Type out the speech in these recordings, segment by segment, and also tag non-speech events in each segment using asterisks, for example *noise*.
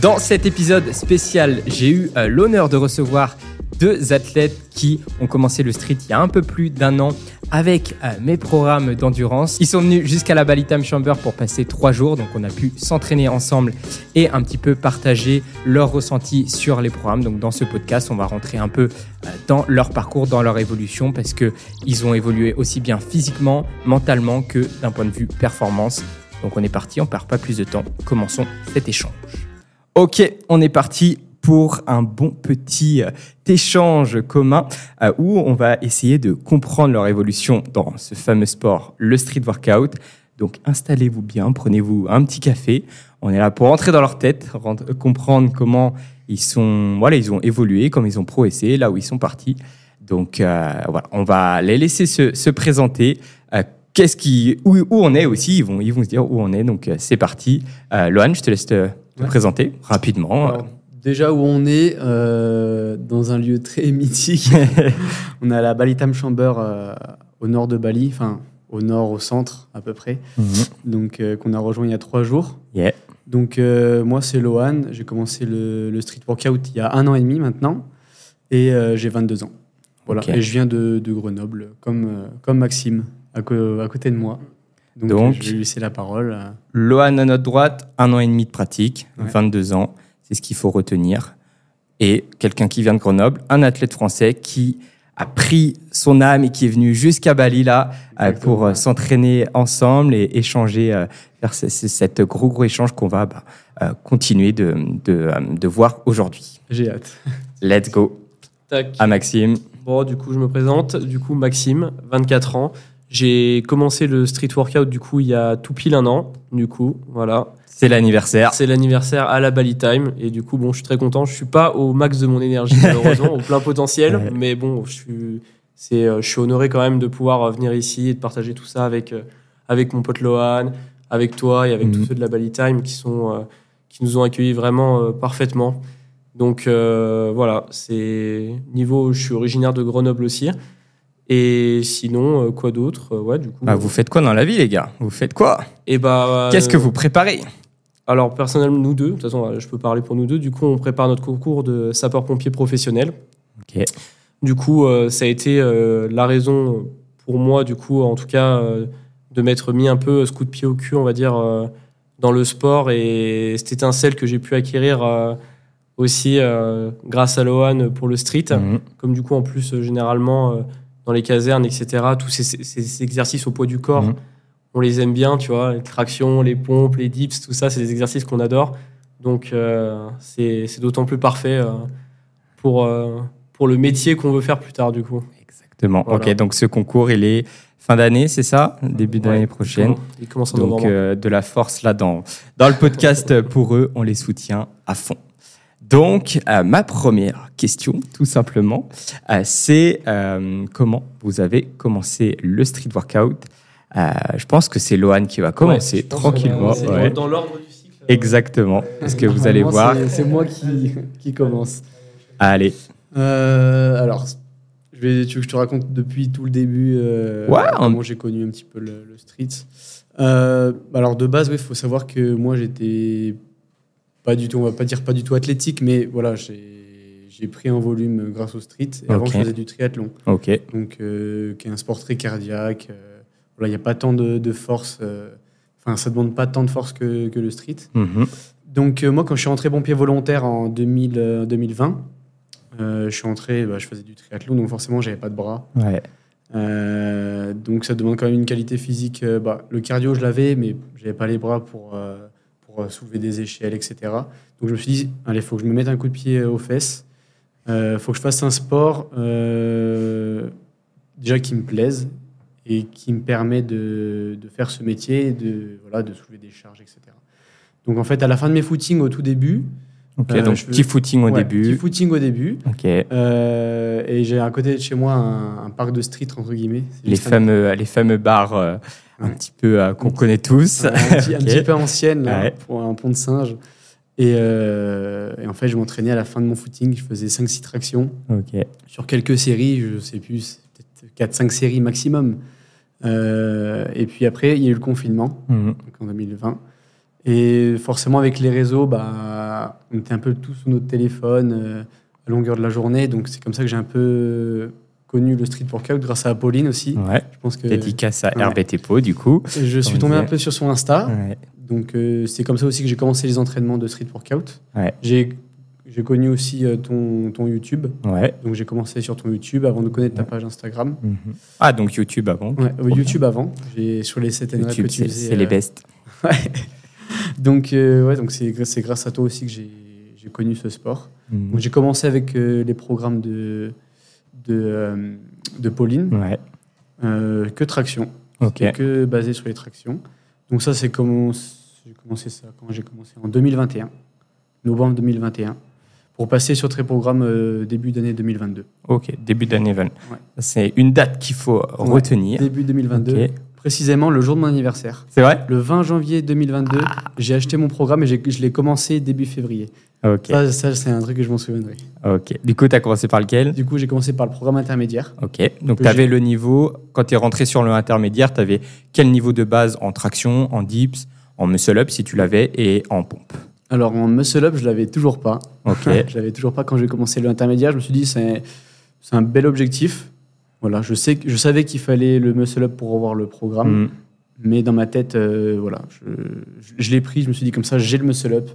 Dans cet épisode spécial, j'ai eu euh, l'honneur de recevoir deux athlètes qui ont commencé le street il y a un peu plus d'un an avec euh, mes programmes d'endurance. Ils sont venus jusqu'à la Bali Time Chamber pour passer trois jours, donc on a pu s'entraîner ensemble et un petit peu partager leurs ressentis sur les programmes. Donc dans ce podcast, on va rentrer un peu euh, dans leur parcours, dans leur évolution, parce que ils ont évolué aussi bien physiquement, mentalement que d'un point de vue performance. Donc on est parti, on perd pas plus de temps. Commençons cet échange. Ok, on est parti pour un bon petit euh, échange commun euh, où on va essayer de comprendre leur évolution dans ce fameux sport, le street workout. Donc installez-vous bien, prenez-vous un petit café. On est là pour entrer dans leur tête, rendre- comprendre comment ils sont, voilà, ils ont évolué, comment ils ont progressé, là où ils sont partis. Donc euh, voilà, on va les laisser se, se présenter. Euh, Qu'est-ce qui, où, où on est aussi, ils vont, ils vont se dire où on est. Donc euh, c'est parti. Euh, Lohan, je te laisse te, te Ouais. présenter rapidement. Alors, déjà où on est, euh, dans un lieu très *laughs* mythique. *laughs* on est à la Bali Time Chamber euh, au nord de Bali, enfin au nord, au centre à peu près. Mhm. Donc euh, qu'on a rejoint il y a trois jours. Yeah. Donc moi c'est Lohan, j'ai commencé le, le street workout il y a un an et demi maintenant et j'ai 22 ans. Voilà. Et je viens de, de Grenoble comme, comme Maxime à côté de moi. Donc, Donc- je vais lui laisser la parole. euh. Lohan à notre droite, un an et demi de pratique, Ouais. 22 ans, c'est ce qu'il faut retenir. Et quelqu'un qui vient de Grenoble, un athlète français qui a pris son âme et qui est venu jusqu'à Bali là euh, Exactement. pour euh, s'entraîner ensemble et échanger, faire ce- ce- cette gros gros échange qu'on va bah, continuer de, de, de voir aujourd'hui. J'ai hâte. *laughs* Let's go Tac. à Maxime. Bon, du coup, je me présente. Du coup, Maxime, 24 ans. J'ai commencé le street workout, du coup, il y a tout pile un an. Du coup, voilà. C'est l'anniversaire. C'est l'anniversaire à la Bali Time. Et du coup, bon, je suis très content. Je suis pas au max de mon énergie, *laughs* malheureusement, au plein potentiel. Ouais. Mais bon, je suis, c'est, euh, je suis honoré quand même de pouvoir euh, venir ici et de partager tout ça avec, euh, avec mon pote Lohan, avec toi et avec Mhm. tous ceux de la Bali Time qui, sont, qui nous ont accueillis vraiment parfaitement. Donc euh, voilà, c'est niveau. Je suis originaire de Grenoble aussi. Et sinon, euh, quoi d'autre Euh, Ouais, du coup. Bah, vous faites quoi dans la vie les gars? Vous faites quoi? Et bah. Qu'est-ce que euh, vous préparez? Alors personnellement, nous deux, de toute façon, euh, je peux parler pour nous deux. Du coup, on prépare notre concours de sapeur-pompier professionnel. Ok. Du coup, euh, ça a été euh, la raison pour moi, du coup, en tout cas, euh, de m'être mis un peu ce coup de pied au cul, on va dire, euh, dans le sport et cette étincelle que j'ai pu acquérir euh, aussi euh, grâce à Lohan pour le street. Mhm. Comme du coup, en plus, euh, généralement, euh, dans les casernes, etc., tous ces, ces- ces exercices au poids du corps, Mhm. on les aime bien, tu vois, les tractions, les pompes, les dips, tout ça, c'est des exercices qu'on adore. Donc, euh, c'est d'autant plus parfait euh, pour, euh, pour le métier qu'on veut faire plus tard, du coup. Exactement. Voilà. Ok, donc ce concours, il est fin d'année, c'est ça? Début d'année Ouais, prochaine. Il commence en Donc de la force là dans, dans le podcast pour eux, on les soutient à fond. Donc euh, ma première question, tout simplement, euh, c'est euh, comment vous avez commencé le street workout? Euh, Je pense que c'est Lohan qui va commencer Ouais, tranquillement. va- ouais. Dans, l'ordre du cycle. euh, Exactement, parce que vous allez voir? c'est- moi qui, qui commence. Allez, Euh, alors, je vais, tu veux que je te raconte depuis tout le début euh, Ouais, comment j'ai connu un petit peu le, le street? Euh, Alors, de base, il faut savoir que moi, j'étais pas du tout, on va pas dire pas du tout athlétique, mais voilà, j'ai j'ai pris un volume grâce au street. Et avant, je faisais du triathlon, ok. donc euh, qui est un sport très cardiaque. euh, voilà, il n'y a pas tant de, de force. euh, Enfin, ça demande pas tant de force que, que le street. Mhm. Donc euh, moi, quand je suis rentré pompier volontaire en 2000, euh, 2020, euh, je suis entré, bah, je faisais du triathlon, donc forcément, j'avais pas de bras. Ouais. Euh, donc ça demande quand même une qualité physique. euh, bah, le cardio, je l'avais, mais j'avais pas les bras pour, euh, pour euh, soulever des échelles, etc. Donc je me suis dit, allez, faut que je me mette un coup de pied euh, aux fesses. Euh, faut que je fasse un sport euh, déjà qui me plaise et qui me permet de, de faire ce métier, de, voilà, de soulever des charges, etc. Donc en fait, à la fin de mes footings, au tout début, Ok, Euh, donc je- petit footing au ouais, début. petit footing au début, Ok. euh, et j'ai à côté de chez moi un, un parc de street entre guillemets. Les un- fameux, les fameux bars euh, un Ouais. petit peu euh, qu'on connaît tous. un, petit, un *laughs* Ok. petit peu ancienne là, Ouais. pour un pont de singe. Et, euh, et en fait, je m'entraînais à la fin de mon footing. Je faisais 5-6 tractions sur quelques séries. Je sais plus, peut-être 4-5 séries maximum. Euh, et puis après, il y a eu le confinement Mhm. donc en 2020. Et forcément, avec les réseaux, bah, on était un peu tous sur notre téléphone à longueur de la journée. Donc, c'est comme ça que j'ai un peu connu le street workout grâce à Apolline aussi. Ouais. Je pense que Dédicace à Ouais. RBT Po, du coup. je suis tombé un peu sur son Insta. Ouais. Donc, euh, c'est comme ça aussi que j'ai commencé les entraînements de street workout. Ouais. J'ai j'ai connu aussi euh, ton, ton YouTube. Ouais. Donc, j'ai commencé sur ton YouTube avant de connaître ta page Instagram. Mhm. Ah, donc YouTube avant. Ouais, euh, YouTube avant. J'ai sur les 7 YouTube, que tu c'est les euh, best. *laughs* Donc, euh, ouais, donc c'est grâce- à toi aussi que j'ai connu ce sport. Mhm. Donc, j'ai commencé avec euh, les programmes de, de, euh, de Pauline, Ouais. euh, que traction, que basé sur les tractions. Donc, ça, c'est comment j'ai commencé ça quand j'ai commencé en 2021, novembre 2021, pour passer sur tes programmes euh, début d'année 2022. Ok. Début d'année 20. Ouais. C'est une date qu'il faut retenir. Début 2022, Ok. Précisément le jour de mon anniversaire. C'est vrai? Le 20 janvier 2022, Ah. j'ai acheté mon programme et je l'ai commencé début février. Ok. Ça, ça, c'est un truc que je m'en souviendrai. Ok. Du coup, tu as commencé par lequel? Du coup, j'ai commencé par le programme intermédiaire. Ok. Donc, tu avais le niveau, quand tu es rentré sur le intermédiaire, tu avais quel niveau de base en traction, en dips, en muscle-up si tu l'avais, et en pompe? Alors, en muscle-up, je l'avais toujours pas. Ok. *laughs* je l'avais toujours pas quand j'ai commencé le intermédiaire. Je me suis dit, c'est un bel objectif. Voilà, je, sais, je savais qu'il fallait le muscle-up pour avoir le programme. Mhm. Mais dans ma tête, euh, voilà, je, je- je l'ai pris. Je me suis dit, comme ça, j'ai le muscle-up.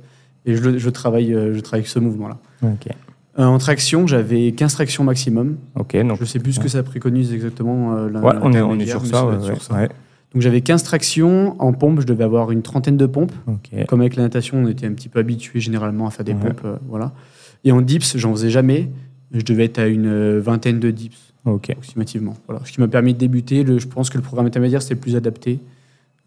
Et je, le- je travaille, euh, je travaille avec ce mouvement-là. Euh, en traction, j'avais 15 tractions maximum. Ok. Donc, Je sais plus ce que ça préconise exactement. euh, ouais, on est, on est l'intermédiaire, sur ça. ouais, sur. Donc j'avais 15 tractions. En pompe, je devais avoir une trentaine de pompes. Comme avec la natation, on était un petit peu habitué généralement à faire des pompes. euh, voilà. Et en dips, j'en faisais jamais. Je devais être à une euh, vingtaine de dips Ok. approximativement. Voilà. Ce qui m'a permis de débuter. Le- je pense que le programme intermédiaire, c'était plus adapté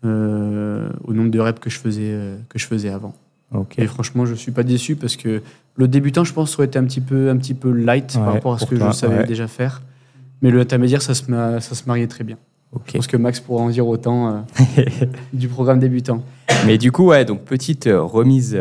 euh, au nombre de reps que je faisais, euh, que je faisais avant. Ok. Et franchement, je suis pas déçu parce que le débutant, je pense, aurait été un petit peu, un petit peu light Ouais, par rapport à ce que toi, je savais ouais. déjà faire. Mais le intermédiaire, ça se, ça se mariait très bien. Je Ok. pense que Max pourra en dire autant euh, *laughs* du programme débutant. Mais du coup, ouais, donc petite remise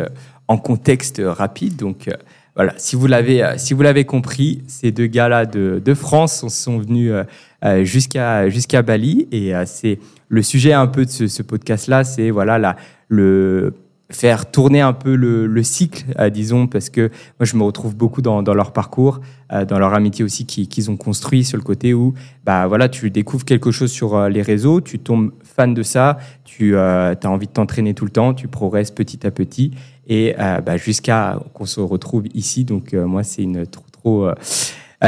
en contexte rapide. Donc euh, voilà, si vous l'avez, euh, si vous l'avez compris, ces deux gars-là de, de France sont, venus euh, euh, jusqu'à jusqu'à Bali et c'est le sujet un peu de ce, podcast-là, c'est voilà la, le faire tourner un peu le, le cycle, disons, parce que moi je me retrouve beaucoup dans, dans leur parcours, dans leur amitié aussi qui- qu'ils ont construit sur le côté où bah voilà tu découvres quelque chose sur les réseaux, tu tombes fan de ça, tu as envie de t'entraîner tout le temps, tu progresses petit à petit et euh, bah, jusqu'à qu'on se retrouve ici. Donc euh, moi c'est une trop trop euh,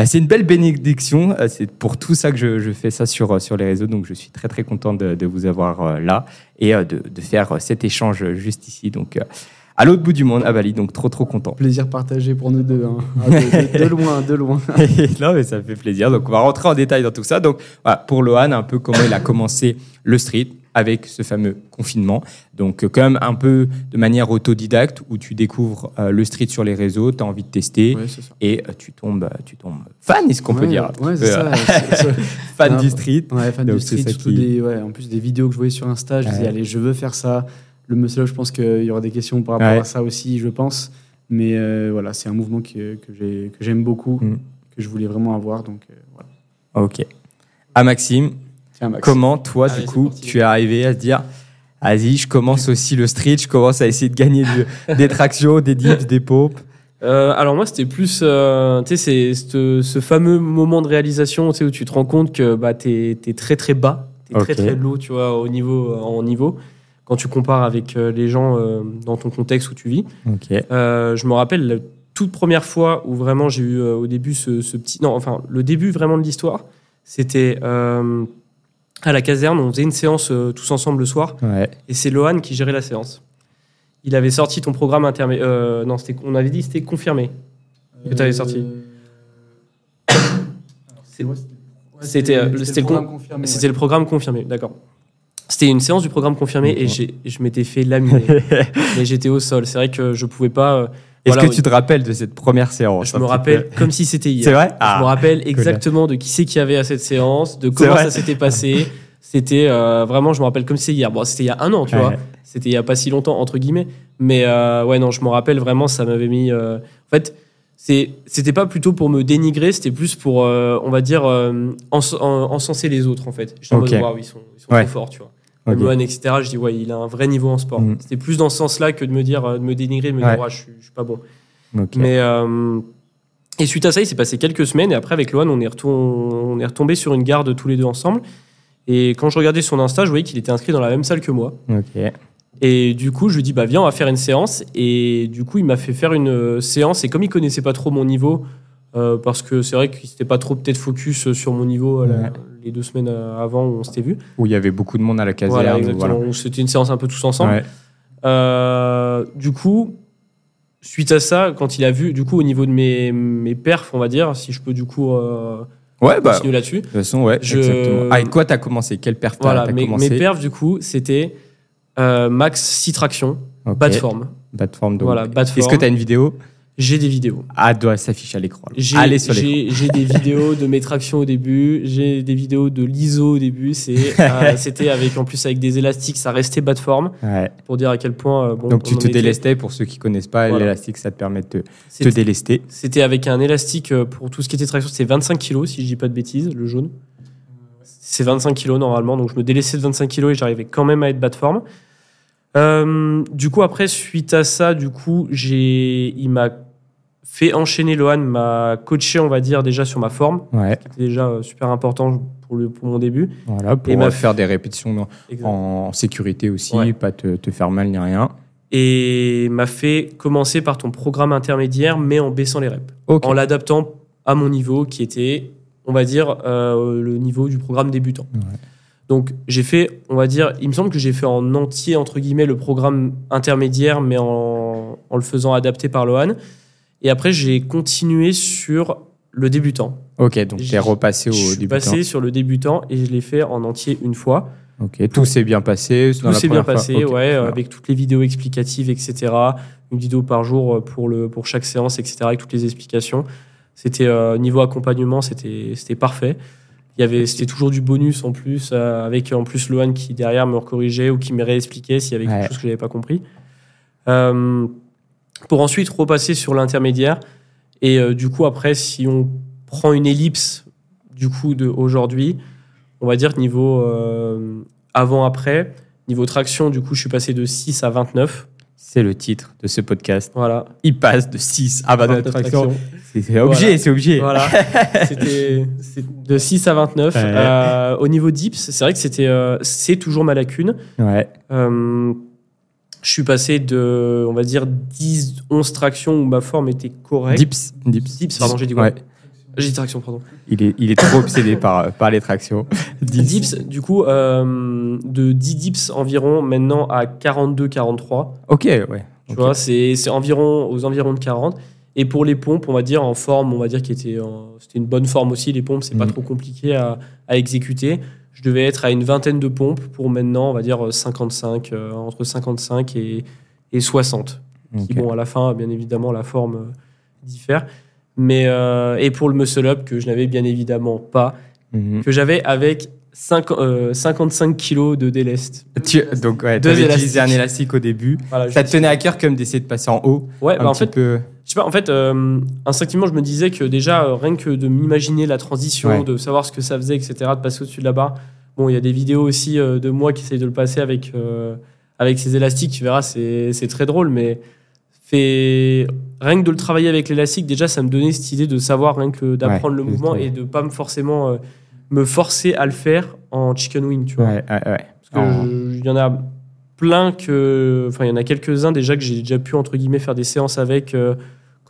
c'est une belle bénédiction. C'est pour tout ça que je, je fais ça sur, sur les réseaux. Donc, je suis très, très content de, de vous avoir là et de, de faire cet échange juste ici. Donc, à l'autre bout du monde, à Bali. Donc, trop, trop content. Plaisir partagé pour nous deux. hein. Ah, de, loin, de loin. *laughs* non, mais ça fait plaisir. Donc, on va rentrer en détail dans tout ça. Donc, voilà, pour Lohan, un peu comment il a commencé le street avec ce fameux confinement. Donc, euh, même un peu de manière autodidacte où tu découvres euh, le street sur les réseaux, tu as envie de tester Ouais, et euh, tu tombes, tu tombes fan, est-ce qu'on peut Ouais, dire? un Ouais, petit c'est peu, ça. c'est- c'est- *laughs* Fan du street. Ouais, fan Donc, du c'est street, ça surtout qui- des, ouais, en plus des vidéos que je voyais sur Insta, je disais, allez, je veux faire ça. Le muscle, je pense qu'il y aura des questions par rapport à ça aussi, je pense. Mais euh, voilà, c'est un mouvement que, que j'ai- que j'aime beaucoup, Mm. que je voulais vraiment avoir. Donc voilà. Ok. À Maxime. Comment toi, Allez, du coup, tu es arrivé à te dire, vas-y, je commence aussi le street, je commence à essayer de gagner de- *laughs* des tractions, des dips, des pompes. Euh, alors moi, c'était plus, euh, tu sais, c'est ce, fameux moment de réalisation, tu sais, où tu te rends compte que bah, t'es es très très bas, t'es très très low, tu vois, au niveau, en niveau, quand tu compares avec euh, les gens euh, dans ton contexte où tu vis. Euh, je me rappelle la toute première fois où vraiment j'ai eu euh, au début ce, ce petit, non, enfin le début vraiment de l'histoire, c'était euh, à la caserne, on faisait une séance euh, tous ensemble le soir. Ouais. Et c'est Lohan qui gérait la séance. Il avait sorti ton programme intermédiaire. Euh, non, c'était- on avait dit que c'était confirmé. Que t'avais sorti. *coughs* C'est- C'était, euh, c'était le con- confirmé. C'était le programme confirmé, d'accord. C'était une séance du programme confirmé et j'ai- je m'étais fait laminer. *laughs* mais j'étais au sol. C'est vrai que je pouvais pas. euh, Est-ce voilà, que tu te rappelles de cette première séance je me rappelle peu comme si c'était hier. C'est vrai Je Ah. me rappelle exactement de qui c'est qu'il y avait à cette séance, de comment ça s'était passé. C'était euh, vraiment, je me rappelle comme si c'était hier. Bon, c'était il y a un an, tu Ouais. vois. C'était il y a pas si longtemps, entre guillemets. Mais euh, ouais, non, je me rappelle vraiment, ça m'avait mis. euh, En fait, c'était pas plutôt pour me dénigrer, c'était plus pour, on va dire, ens- en- encenser les autres, en fait. J'étais en Ok. mode, waouh, ils sont, ils sont Ouais. trop forts, tu vois. Ok. Lohan, etc. Je dis, ouais, il a un vrai niveau en sport. Mhm. C'était plus dans ce sens-là que de me dire, euh, de me dénigrer, de me dire, Ouais. ouais, je, suis, je suis pas bon. Mais euh, et suite à ça, il s'est passé quelques semaines et après avec Lohan, on est on est retombé sur une garde tous les deux ensemble. Et quand je regardais son Insta, je voyais qu'il était inscrit dans la même salle que moi. Et du coup, je lui dis bah viens, on va faire une séance. Et du coup, il m'a fait faire une euh, séance. Et comme il connaissait pas trop mon niveau, euh, parce que c'est vrai qu'il s'était pas trop peut-être focus sur mon niveau euh, la- Ouais. les deux semaines euh, avant où on s'était vu. Où il y avait beaucoup de monde à la caserne. Voilà, exactement. C'était une séance un peu tous ensemble. Ouais. Euh, du coup, suite à ça, quand il a vu, du coup, au niveau de mes, mes perfs, on va dire, si je peux du coup euh, Ouais, bah, de continuer là-dessus. toute façon, ouais, Je- exactement. Avec quoi t'as commencé? Quel perf t'as Voilà, mes, commencé? mes perfs, du coup, c'était euh, max 6 tractions, Ok. bas de forme. Bas de forme, donc. Voilà, bas de Est-ce que t'as une vidéo? J'ai des vidéos. Ah, doit s'afficher à l'écran. J'ai Allez sur l'écran. j'ai- j'ai des *laughs* vidéos de mes tractions au début, j'ai des vidéos de l'ISO au début. *laughs* euh, C'était avec, en plus avec des élastiques, ça restait bas de forme, Ouais. pour dire à quel point. euh, bon, Donc on tu te délestais pour ceux qui connaissent pas Voilà. l'élastique, ça te permet de te, te délester. C'était avec un élastique euh, pour tout ce qui était traction, c'était 25 kg si je dis pas de bêtises, le jaune. C'est 25 kg normalement, donc je me délaissais de 25 kg et j'arrivais quand même à être bas de forme. Euh, du coup, après, suite à ça, du coup, j'ai, il m'a fait enchaîner Lohan, m'a coaché, on va dire, déjà sur ma forme, Ouais. qui était déjà euh, super important pour, le, pour mon début. Voilà, pour Et ma- euh, faire des répétitions en sécurité aussi, Ouais. pas te, te faire mal ni rien. Et m'a fait commencer par ton programme intermédiaire, mais en baissant les reps. En l'adaptant à mon niveau qui était, on va dire, euh, le niveau du programme débutant. Ouais. Donc j'ai fait, on va dire, il me semble que j'ai fait en entier, entre guillemets, le programme intermédiaire, mais en, en le faisant adapter par Lohan. Et après, j'ai continué sur le débutant. Ok, donc J'ai- repassé au je suis débutant. passé sur le débutant et je l'ai fait en entier une fois. Ok, tout s'est bien passé. Tout s'est bien passé, Ok, ouais, voilà. avec toutes les vidéos explicatives, etc. Une vidéo par jour pour, le, pour chaque séance, etc. Avec toutes les explications. C'était euh, niveau accompagnement, c'était c'était parfait. Il y avait, c'était toujours du bonus en plus, euh, avec en plus Lohan qui derrière me corrigeait ou qui me réexpliquait s'il y avait quelque Ouais. chose que j'avais pas compris. Euh, pour ensuite repasser sur l'intermédiaire. Et euh, du coup, après, si on prend une ellipse du coup de aujourd'hui, on va dire que niveau euh, avant-après, niveau traction, du coup, je suis passé de 6 à 29. C'est le titre de ce podcast. Voilà. Il passe de 6 à 29 29 tractions. C'est obligé, Voilà. c'est obligé. Voilà. *laughs* C'était de 6 à 29. Ouais. Euh, au niveau dips, c'est vrai que c'était euh, c'est toujours ma lacune. Ouais. Euh, je suis passé de, on va dire, 10, 11 tractions où ma forme était correcte. Dips. Dips. Dips, pardon, j'ai dit quoi? Ouais. J'ai traction, pardon. Il est, il est trop obsédé par, par les tractions. Dips, du coup, euh, de 10 dips environ, maintenant à 42-43. Ok, ouais. Tu vois, c'est c'est environ aux environs de 40. Et pour les pompes, on va dire en forme, on va dire en- c'était une bonne forme aussi. Les pompes, c'est pas Mhm. trop compliqué à, à exécuter. Je devais être à une vingtaine de pompes pour maintenant, on va dire 55, euh, entre 55 et, et 60. Qui, bon, à la fin, bien évidemment, la forme euh, diffère. Mais euh, et pour le muscle up que je n'avais bien évidemment pas, Mhm. que j'avais avec 5, euh, 55 kilos de déleste. Tu- donc, ouais, tu Deux utilisé un élastique au début. Voilà, Ça te tenait à cœur comme d'essayer de passer en haut. Ouais, un bah, en fait, peu. Je sais pas, en fait, euh, instinctivement, je me disais que déjà, euh, rien que de m'imaginer la transition, Ouais. de savoir ce que ça faisait, etc., de passer au-dessus de la barre. Bon, il y a des vidéos aussi de moi qui essayent de le passer avec, avec ces élastiques, tu verras, c'est très drôle, mais fait... rien que de le travailler avec l'élastique, déjà, ça me donnait cette idée de savoir, rien que d'apprendre Ouais, le mouvement et de pas me forcément euh, me forcer à le faire en chicken wing, tu vois. Ouais. Parce que En- je- il y en a plein que. Enfin, il y en a quelques-uns déjà que j'ai déjà pu, entre guillemets, faire des séances avec euh,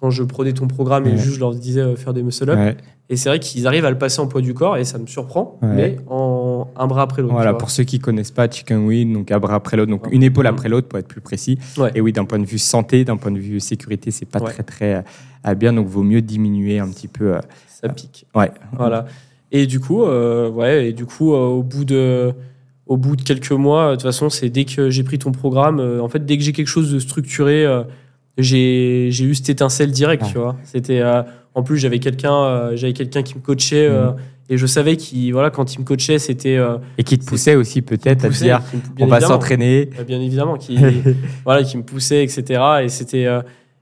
quand je prenais ton programme et Ouais. juste je leur disais euh, faire des muscle-up. ouais. Et c'est vrai qu'ils arrivent à le passer en poids du corps et ça me surprend, Ouais. mais en un bras après l'autre. Voilà, pour ceux qui connaissent pas Chicken Wing, donc un bras après l'autre, donc une épaule Mhm. après l'autre pour être plus précis. Et oui, d'un point de vue santé, d'un point de vue sécurité, c'est pas très très euh, bien, donc vaut mieux diminuer un petit peu. euh, Ça pique. ouais. Voilà. Et du coup, euh, ouais, et du coup, euh, au bout de. Au bout de quelques mois, de toute façon, c'est dès que j'ai pris ton programme, en fait, dès que j'ai quelque chose de structuré, j'ai j'ai eu cette étincelle directe, Ouais. tu vois. C'était, euh, en plus, j'avais quelqu'un, euh, j'avais quelqu'un qui me coachait, euh, Mhm. et je savais qu'il, voilà, quand il me coachait, c'était Et qui te poussait aussi peut-être à te dire qui on va s'entraîner. Bien évidemment, qui, *laughs* voilà, qui me poussait, etc. Et c'était,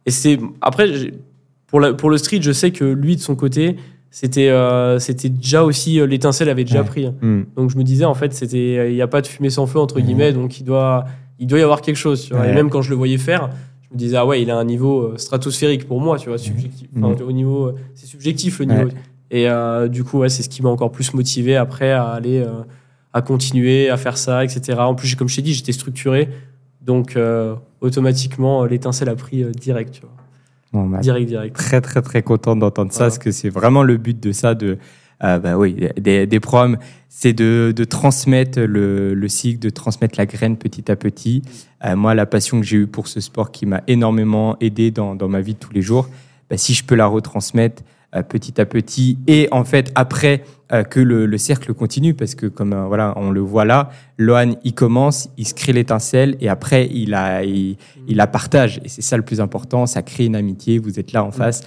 et c'est après, pour, la- pour le street, je sais que lui de son côté, c'était euh, c'était déjà aussi l'étincelle avait déjà Ouais. pris. Hmm. Donc je me disais en fait c'était il n'y a pas de fumée sans feu entre guillemets donc il doit il doit y avoir quelque chose. Tu vois. Ouais. Et même quand je le voyais faire, je me disais ah ouais il a un niveau euh, stratosphérique pour moi tu vois subjectif. Enfin, Mhm. au niveau euh, c'est subjectif le Ouais. niveau. Et euh, du coup ouais c'est ce qui m'a encore plus motivé après à aller euh, à continuer à faire ça etc. En plus comme je t'ai dit j'étais structuré donc euh, automatiquement l'étincelle a pris direct tu vois. Bon, bah, direct direct. très très très content d'entendre ça parce que c'est vraiment le but de ça de euh, bah oui des, des programmes c'est de, de transmettre le, le cycle de transmettre la graine petit à petit. Euh, moi la passion que j'ai eue pour ce sport qui m'a énormément aidé dans, dans ma vie de tous les jours bah, si je peux la retransmettre euh, petit à petit et en fait après euh, que le, le cercle continue parce que comme voilà on le voit là Lohan il commence il se crée l'étincelle et après il a il, il la partage. Et c'est ça le plus important ça crée une amitié vous êtes là en face.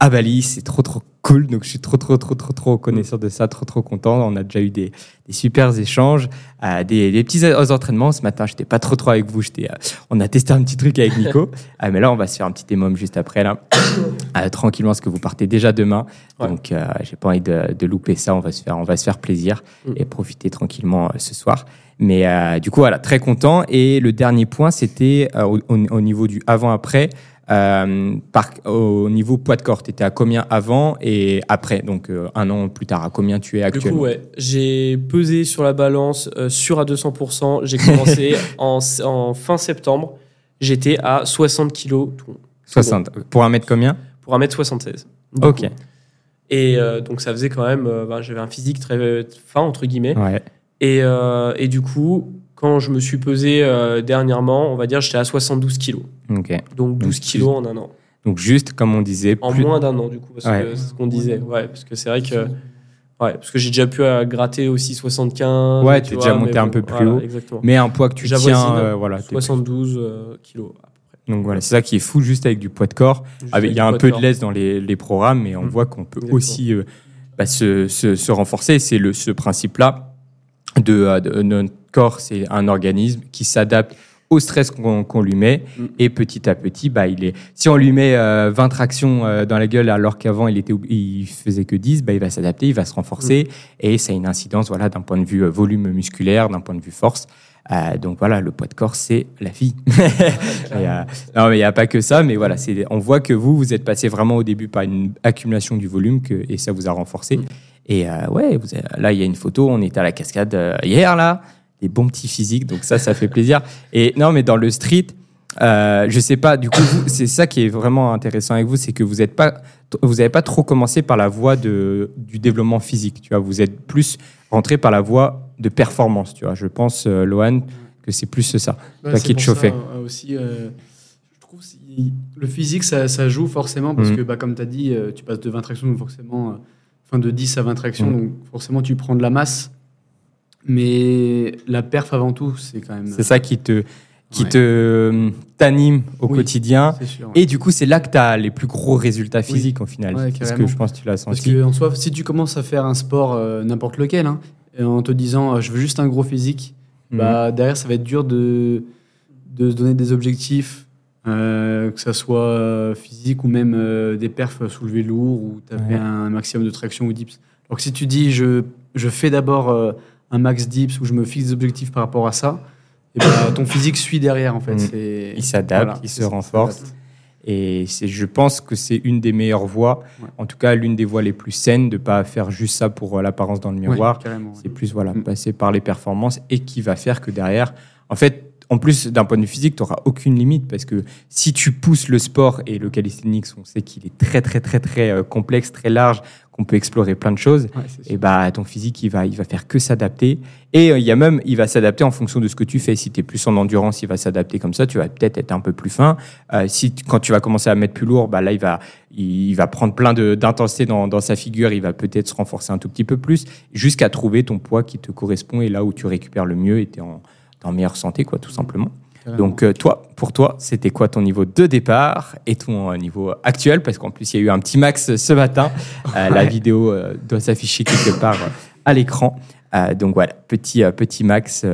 À Bali c'est trop trop cool donc je suis trop trop trop trop trop reconnaissant de ça trop trop content. On a déjà eu des, des super échanges euh, des, des petits entraînements ce matin j'étais pas trop trop avec vous j'étais euh, on a testé un petit truc avec Nico. Ah, *laughs* mais là on va se faire un petit démom juste après là. Euh, tranquillement parce que vous partez déjà demain. Ouais. donc euh, j'ai pas envie de, de louper ça. On va se faire on va se faire plaisir Mm. et profiter tranquillement euh, ce soir. Mais euh, du coup voilà très content. Et le dernier point c'était euh, au, au- au niveau du avant après euh, par, au niveau poids de corps tu étais à combien avant et après? Donc euh, un an plus tard à combien tu es Du actuellement? coup, ouais, j'ai pesé sur la balance euh, sûr à 200%. J'ai commencé *laughs* en, en fin septembre. J'étais à 60 kilos tout- 60 pour un mètre combien? Pour 1m76. du ok coup. Et donc, ça faisait quand même. ben, J'avais un physique très fin, entre guillemets. ouais Et, et du coup, quand je me suis pesé euh, dernièrement, on va dire, j'étais à 72 kilos. Donc 12 Donc, kilos en un an. donc juste comme on disait En plus- moins d'un an, du coup, parce Ouais. que c'est ce qu'on disait. Ouais, parce que c'est vrai que. Ouais, parce que j'ai déjà pu euh, gratter aussi 75. Ouais, tu t'es déjà monté un peu plus voilà, haut. Exactement. mais un poids que tu tiens euh, voilà t'es- 72 euh, kilos. donc voilà c'est ça qui est fou juste avec du poids de corps Avec- il y a un peu de laisse dans les, les programmes, mais on Mm. voit qu'on peut Exactement. aussi euh, bah, se, se, se renforcer. C'est le, ce principe-là de, de- notre corps, c'est un organisme qui s'adapte au stress qu'on lui met Mm. et petit à petit bah il est si on lui met euh, 20 tractions euh, dans la gueule alors qu'avant il était il faisait que 10 bah il va s'adapter il va se renforcer Mm. et ça a une incidence voilà d'un point de vue euh, volume musculaire d'un point de vue force Euh, donc voilà le poids de corps c'est la vie *laughs* Et, non, mais il n'y a pas que ça, mais voilà, on voit que vous, vous êtes passé vraiment au début par une accumulation du volume que, et ça vous a renforcé. Mm. Et ouais, vous avez- là, il y a une photo, on était à la cascade hier, là, des bons petits physiques, donc ça, ça fait plaisir. Et non, mais dans le street, euh, je sais pas, du coup, c'est ça qui est vraiment intéressant avec vous, c'est que vous n'êtes pas, vous n'avez pas trop commencé par la voie de, du développement physique, tu vois, vous êtes plus rentré par la voie de performance, tu vois. Je pense, euh, Lohan, que c'est plus ça. Ouais, Toi qui te chauffais. euh, aussi, euh, je trouve si le physique, ça, ça joue forcément parce Mhm. que, bah, comme tu as dit, euh, tu passes de 20 tractions, donc forcément, enfin de 10 à 20 tractions, Mhm. donc forcément, tu prends de la masse. Mais la perf avant tout, c'est quand même. C'est ça qui te, qui Ouais. te euh, t'anime au Oui. quotidien. Et du coup, c'est là que tu as les plus gros résultats physiques au final. Ouais, Parce que je pense que tu l'as Parce senti. que en soi, si tu commences à faire un sport, euh, n'importe lequel, hein, en te disant euh, je veux juste un gros physique, Mhm. bah, derrière, ça va être dur de, de se donner des objectifs, euh, que ça soit physique ou même des perfs soulevés lourds ou tu Ouais. un maximum de traction ou dips. Alors que si tu dis je, je fais d'abord un max dips ou je me fixe des objectifs par rapport à ça, et bah, ton physique suit derrière en fait. C'est- Il s'adapte, voilà, il se renforce. Et je pense que c'est une des meilleures voies, Ouais. en tout cas l'une des voies les plus saines, de pas faire juste ça pour euh, l'apparence dans le miroir. C'est plus voilà, Mm. passer par les performances et qui va faire que derrière, en fait, en plus d'un point de vue physique, tu n'auras aucune limite parce que si tu pousses le sport et le calisthenics, on sait qu'il est très très très très euh, complexe, très large, qu'on peut explorer plein de choses. Ouais, et bah ton physique il va il va faire que s'adapter. Et euh, il y a même il va s'adapter en fonction de ce que tu fais. Si tu es plus en endurance il va s'adapter comme ça. Tu vas peut-être être un peu plus fin. Euh, si quand tu vas commencer à mettre plus lourd bah là il va il, il va prendre plein d'intensité dans, dans sa figure. Il va peut-être se renforcer un tout petit peu plus jusqu'à trouver ton poids qui te correspond et là où tu récupères le mieux et tu es en, en meilleure santé quoi tout simplement Carrément. donc euh, toi, pour toi, c'était quoi ton niveau de départ et ton euh, niveau actuel? Parce qu'en plus, il y a eu un petit max ce matin. Euh, La vidéo doit s'afficher quelque part à l'écran. Donc voilà, petit, petit max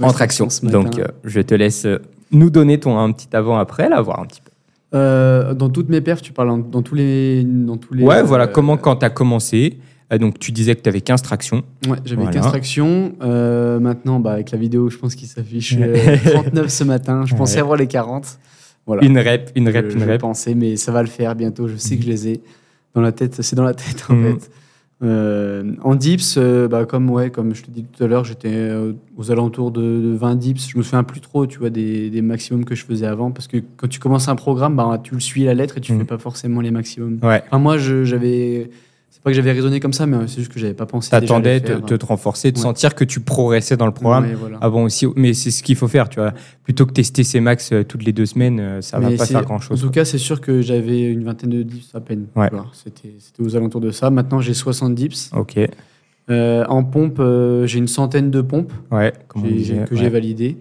en traction. Donc euh, je te laisse nous donner ton un petit avant-après, là, voir un petit peu. Euh, dans toutes mes perfs, tu parles dans tous les. Dans tous les Ouais, voilà, comment quand tu as commencé donc tu disais que tu avais 15 tractions. Ouais, j'avais Voilà. 15 tractions. Euh, maintenant, bah, avec la vidéo, je pense qu'il s'affiche *laughs* euh, 39 ce matin. Je pensais Ouais. avoir les 40. Voilà. Une rep, une rep, je, une je rep. pensais, mais ça va le faire bientôt. Je sais que je les ai dans la tête. C'est dans la tête, en Mhm. fait. Euh, en dips, euh, bah, comme, ouais, comme je te dis tout à l'heure, j'étais euh, aux alentours de, de 20 dips. Je me souviens plus trop, tu vois, des, des maximums que je faisais avant. Parce que quand tu commences un programme, bah, tu le suis à la lettre et tu Mhm. fais pas forcément les maximums. Ouais. Enfin, moi, j'avais. C'est pas que j'avais raisonné comme ça, mais c'est juste que j'avais pas pensé. T'attendais de te, te renforcer, de Ouais. sentir que tu progressais dans le programme. Ouais, voilà. avant aussi. Mais c'est ce qu'il faut faire, tu vois. Plutôt que tester ses max euh, toutes les deux semaines, euh, ça va Mais pas c'est- faire grand chose. En tout cas, c'est sûr que j'avais une vingtaine de dips à peine. Ouais. Voilà, C'était aux alentours de ça. Maintenant, j'ai 60 dips. Ok, Euh, en pompe, euh, j'ai une centaine de pompes ouais, comme on j'ai- disait. que j'ai validées.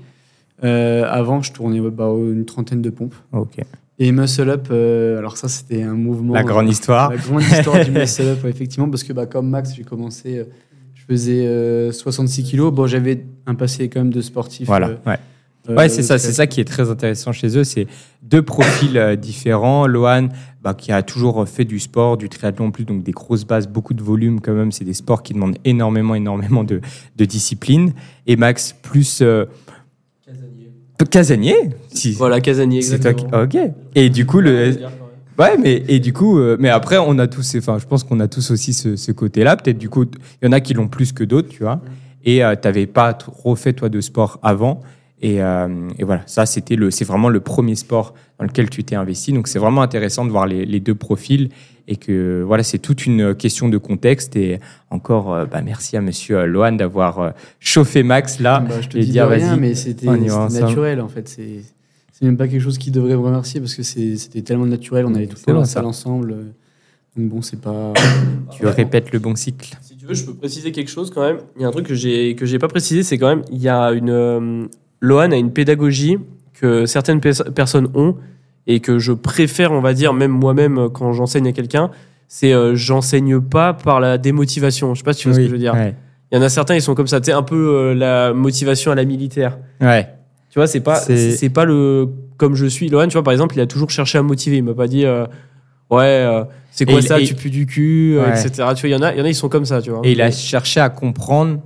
Euh, avant, je tournais bah, une trentaine de pompes. Ok. Et muscle up, euh, alors ça, c'était un mouvement. La grande euh, histoire. La grande histoire du *laughs* muscle up, effectivement, parce que bah, comme Max, j'ai commencé, euh, je faisais euh, 66 kilos. Bon, j'avais un passé quand même de sportif. Voilà. Ouais. Ouais, c'est ça, c'est ça qui est très intéressant chez eux. C'est deux profils différents. Lohan, bah, qui a toujours fait du sport, du triathlon en plus, donc des grosses bases, beaucoup de volume quand même. C'est des sports qui demandent énormément, énormément de, de discipline. Et Max, plus casanier. Si, Voilà, Casanier, c'est toi qui. exactement. Ok. Et du coup, le, Ouais, mais et du coup, euh, mais après, on a tous, enfin, je pense qu'on a tous aussi ce, ce côté-là. Peut-être du coup, il y en a qui l'ont plus que d'autres, tu vois. Et euh, t'avais pas trop fait toi de sport avant. Et, euh, et voilà, ça c'était le, c'est vraiment le premier sport dans lequel tu t'es investi. Donc c'est vraiment intéressant de voir les, les deux profils et que voilà, c'est toute une question de contexte. Et encore, euh, bah, merci à Monsieur euh, Lohan d'avoir euh, chauffé Max là Bah, je te et dis dire de rien, vas-y. mais c'était naturel en fait. C'est c'est même pas quelque chose qui devrait me remercier parce que c'est- c'était tellement naturel. On allait tout le temps ensemble. Donc bon, c'est pas. *coughs* Tu répètes le bon cycle. Si tu veux, je peux préciser quelque chose quand même. Il y a un truc que j'ai que j'ai pas précisé, c'est quand même il y a une euh, Lohan a une pédagogie que certaines pers- personnes ont et que je préfère, on va dire, même moi-même euh, quand j'enseigne à quelqu'un, c'est euh, j'enseigne pas par la démotivation. Je sais pas si tu vois ce que je veux dire. Ouais. Il y en a certains, ils sont comme ça, tu sais, un peu euh, la motivation à la militaire. ouais. Tu vois, c'est pas, C'est- c'est c'est pas le comme je suis. Lohan, tu vois, par exemple, il a toujours cherché à me motiver. Il m'a pas dit, euh, ouais, c'est quoi Et ça, et- tu pues du cul, Ouais. etc. Tu vois, il y en a, il y en a, ils sont comme ça, tu vois. Et il a cherché à comprendre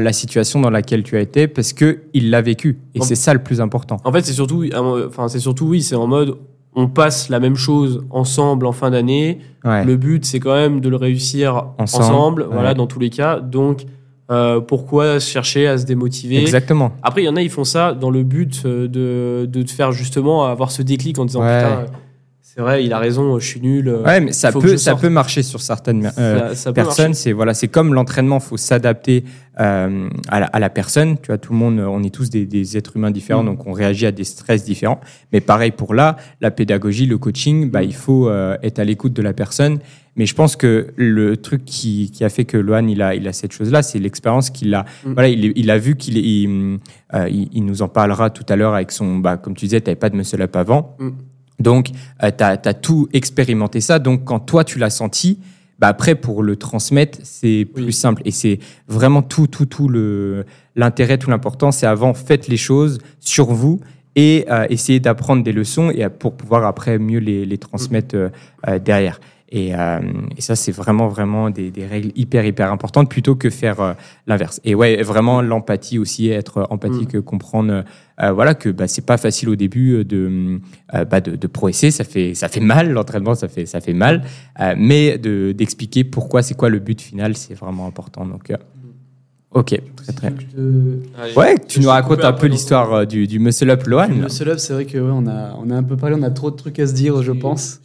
la situation dans laquelle tu as été parce que il l'a vécu. Et c'est ça le plus important. En fait, c'est surtout, enfin, c'est surtout, oui, c'est en mode, on passe la même chose ensemble en fin d'année. Ouais. Le but, c'est quand même de le réussir Ensemble, ensemble, ouais. voilà, dans tous les cas. Donc, euh, pourquoi chercher à se démotiver? Exactement. Après, il y en a, ils font ça dans le but euh, de, de te faire justement avoir ce déclic en disant Ouais. putain, euh, c'est vrai, il a raison, je suis nul. euh, Ouais, mais ça peut, ça peut marcher sur certaines euh, ça, ça peut personnes. C'est voilà, c'est comme l'entraînement. faut s'adapter euh, à, la, à la personne. Tu vois, tout le monde, on est tous des, des êtres humains différents, Mm. donc on réagit à des stress différents. Mais pareil pour là, la pédagogie, le coaching, bah, Mm. il faut euh, être à l'écoute de la personne. Mais je pense que le truc qui, qui a fait que Lohan il a, il a cette chose-là, c'est l'expérience qu'il a. Mm. Voilà, il, il a vu qu'il il, il, nous en parlera tout à l'heure avec son, bah, comme tu disais, tu n'avais pas de muscle up avant. Mm. Donc, tu as, tout expérimenté ça. Donc, quand toi, tu l'as senti, bah, après, pour le transmettre, c'est plus Oui. simple. Et c'est vraiment tout, tout, tout le, l'intérêt, tout l'important. C'est avant, faites les choses sur vous et euh, essayez d'apprendre des leçons et, euh, pour pouvoir après mieux les, les transmettre euh, euh, derrière. Et, euh, et ça, c'est vraiment, vraiment des, des règles hyper, hyper importantes plutôt que faire euh, l'inverse. Et ouais, vraiment l'empathie aussi, être empathique, comprendre euh, voilà, que bah, c'est pas facile au début de, euh, bah, de, de progresser. Ça fait, ça fait mal, l'entraînement, ça fait, ça fait mal. Euh, mais de, d'expliquer pourquoi, c'est quoi le but final, c'est vraiment important. Donc, euh, ok, très, très. Allez. Ouais, tu nous te racontes un peu l'histoire du, du muscle up Lohan. Le muscle up, c'est vrai que ouais, on a on a un peu parlé, on a trop de trucs à se dire, je pense.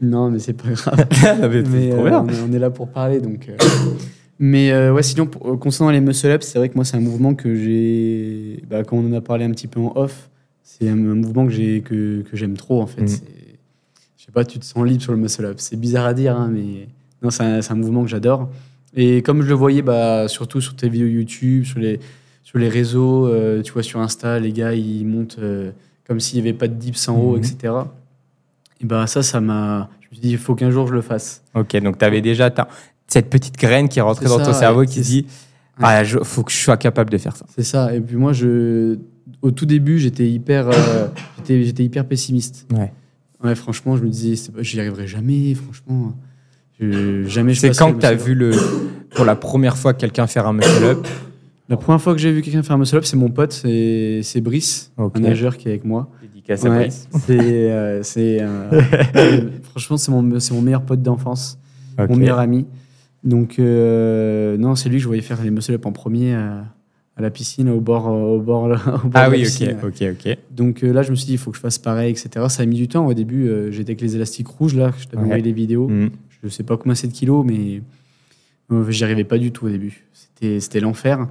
Non, mais c'est pas grave. *laughs* Mais c'est mais trop euh, bien. on, est, on est là pour parler, donc. euh. Mais euh, ouais, sinon, pour- concernant les muscle up, c'est vrai que moi, c'est un mouvement que j'ai. Bah, quand on en a parlé un petit peu en off, c'est un, mouvement que j'ai que, que j'aime trop en fait. Mm. Je sais pas, tu te sens libre sur le muscle up. C'est bizarre à dire, hein, mais non, c'est un, mouvement que j'adore. Et comme je le voyais, bah, surtout sur tes vidéos YouTube, sur les sur les réseaux, euh, tu vois, sur Insta, les gars, ils montent euh, comme s'il n'y avait pas de dips en haut, Mhm. etc. Et bah ça, ça m'a. Je me suis dit, il faut qu'un jour je le fasse. Ok, donc tu avais déjà ta- cette petite graine qui est rentrée dans ça, ton cerveau qui dit ah, il faut que je sois capable de faire ça. C'est ça. Et puis moi, je, au tout début, j'étais hyper, euh, *coughs* j'étais, hyper pessimiste. Ouais. Ouais, franchement, je me disais, j'y arriverai jamais, franchement. Je- jamais je C'est quand tu as vu le, pour la première fois quelqu'un faire un muscle-up La première fois que j'ai vu quelqu'un faire un muscle-up, c'est mon pote, c'est c'est Brice, un nageur qui est avec moi. Dédicace Ouais, c'est, euh, c'est, euh, *laughs* franchement, c'est mon, c'est mon meilleur pote d'enfance, mon meilleur ami. Donc, euh, non, c'est lui que je voyais faire les muscle-up en premier à, à la piscine, au bord, au bord, *laughs* au bord Ah de la oui, piscine. ok, ok, ok. Donc euh, là, je me suis dit, il faut que je fasse pareil, etc. Ça a mis du temps. Au début, euh, j'étais avec les élastiques rouges, là, je t'avais envoyé les vidéos. Mm. Je ne sais pas combien c'est de kilos, mais euh, j'y arrivais pas du tout au début. C'était, c'était l'enfer.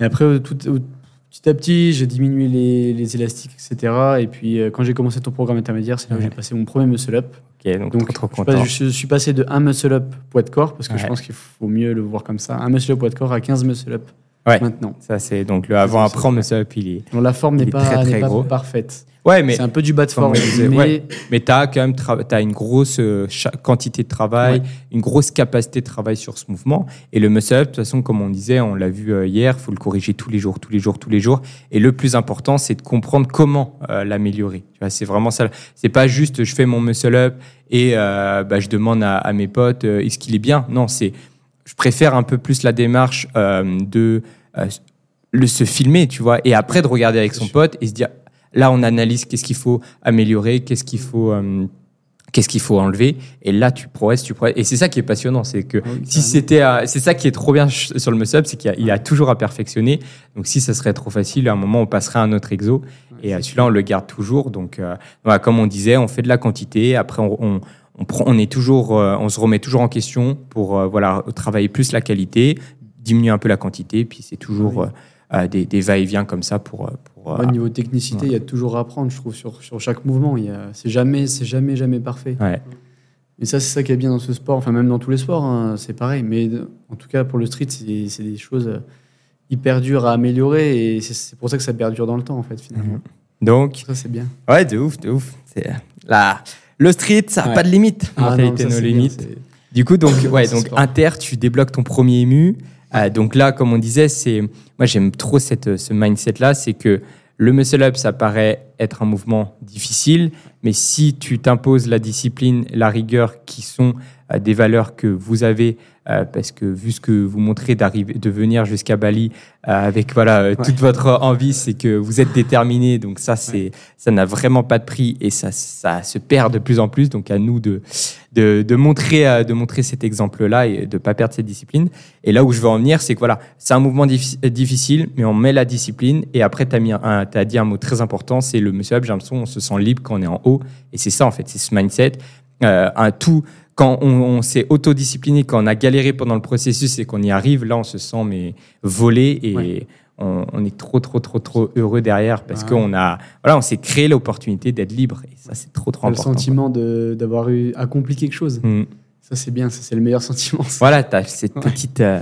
Et après, tout, petit à petit, j'ai diminué les, les élastiques, etc. Et puis, euh, quand j'ai commencé ton programme intermédiaire, c'est là où j'ai passé mon premier muscle-up. Ok, donc, Donc, trop, trop je, passe- content. je suis passé de 1 muscle-up poids de corps, parce que je pense qu'il faut mieux le voir comme ça. Un muscle-up poids de corps à 15 muscle-up Ouais. maintenant. Ça, c'est donc le avant-après c'est- en muscle-up, il est. Donc, la forme n'est est pas, très, très n'est pas gros. parfaite. Ouais, mais C'est un peu du bas de forme. mais ouais. Mais tu as quand même tra- t'as une grosse euh, quantité de travail, une grosse capacité de travail sur ce mouvement. Et le muscle-up, de toute façon, comme on disait, on l'a vu euh, hier, faut le corriger tous les jours, tous les jours, tous les jours. Et le plus important, c'est de comprendre comment euh, l'améliorer. Tu vois, c'est vraiment ça. C'est pas juste je fais mon muscle-up et euh, bah, je demande à, à mes potes euh, est-ce qu'il est bien? Non, c'est je préfère un peu plus la démarche euh, de euh, le se filmer, tu vois, et après de regarder avec son pote et se dire là on analyse qu'est-ce qu'il faut améliorer, qu'est-ce qu'il faut euh, qu'est-ce qu'il faut enlever et là tu progresses, tu progresses. Et c'est ça qui est passionnant, c'est que Ah oui, si c'était à- c'est ça qui est trop bien sur le muscle-up, c'est qu'il y, a- il y a toujours à perfectionner. Donc si ça serait trop facile, à un moment on passerait à un autre exo. Et euh, celui-là on le garde toujours. Donc euh, voilà, comme on disait, on fait de la quantité, après on, on on, prend, on est toujours, euh, on se remet toujours en question pour euh, voilà travailler plus la qualité, diminuer un peu la quantité, puis c'est toujours Oui. euh, des, des va-et-vient comme ça pour, pour Ouais, niveau technicité, il y a toujours à apprendre, je trouve, sur, sur chaque mouvement. C'est jamais, c'est jamais, jamais parfait. ouais. Et ça, c'est ça qui est bien dans ce sport. Enfin, même dans tous les sports, hein, c'est pareil. Mais en tout cas, pour le street, c'est c'est des choses hyper dures à améliorer. Et c'est- pour ça que ça perdure dans le temps, en fait, finalement. Donc Ça, c'est bien. ouais, de ouf, de ouf. C'est là, le street, ça n'a Ouais. pas de limite. Ah, non, ça, no c'est bien, limite. c'est- Du coup, donc, *laughs* ouais, donc. Inter, tu débloques ton premier ému. Euh, donc là, comme on disait, c'est moi j'aime trop cette, ce mindset-là, c'est que le muscle-up, ça paraît être un mouvement difficile, mais si tu t'imposes la discipline, la rigueur, qui sont euh, des valeurs que vous avez, euh, parce que vu ce que vous montrez d'arriver, de venir jusqu'à Bali euh, avec voilà euh, toute votre envie, c'est que vous êtes déterminé. Donc ça, c'est ça n'a vraiment pas de prix et ça, ça se perd de plus en plus. Donc à nous de de, de montrer euh, de montrer cet exemple-là et de pas perdre cette discipline. Et là où je veux en venir, c'est que voilà, c'est un mouvement diffi- euh, difficile, mais on met la discipline. Et après, tu as, as dit un mot très important, c'est le. J'ai l'impression on se sent libre quand on est en haut. Et c'est ça, en fait, c'est ce mindset. Euh, un tout, quand on, on s'est autodiscipliné, quand on a galéré pendant le processus et qu'on y arrive, là, on se sent mais volé et Ouais. on, on est trop, trop, trop, trop heureux derrière parce Ah. qu'on a, voilà, on s'est créé l'opportunité d'être libre. Et ça, c'est trop, trop le important. sentiment de- d'avoir eu accompli quelque chose. Mm. Ça, c'est bien. Ça, c'est le meilleur *laughs* sentiment. ça. Voilà, tu as cette petite. euh,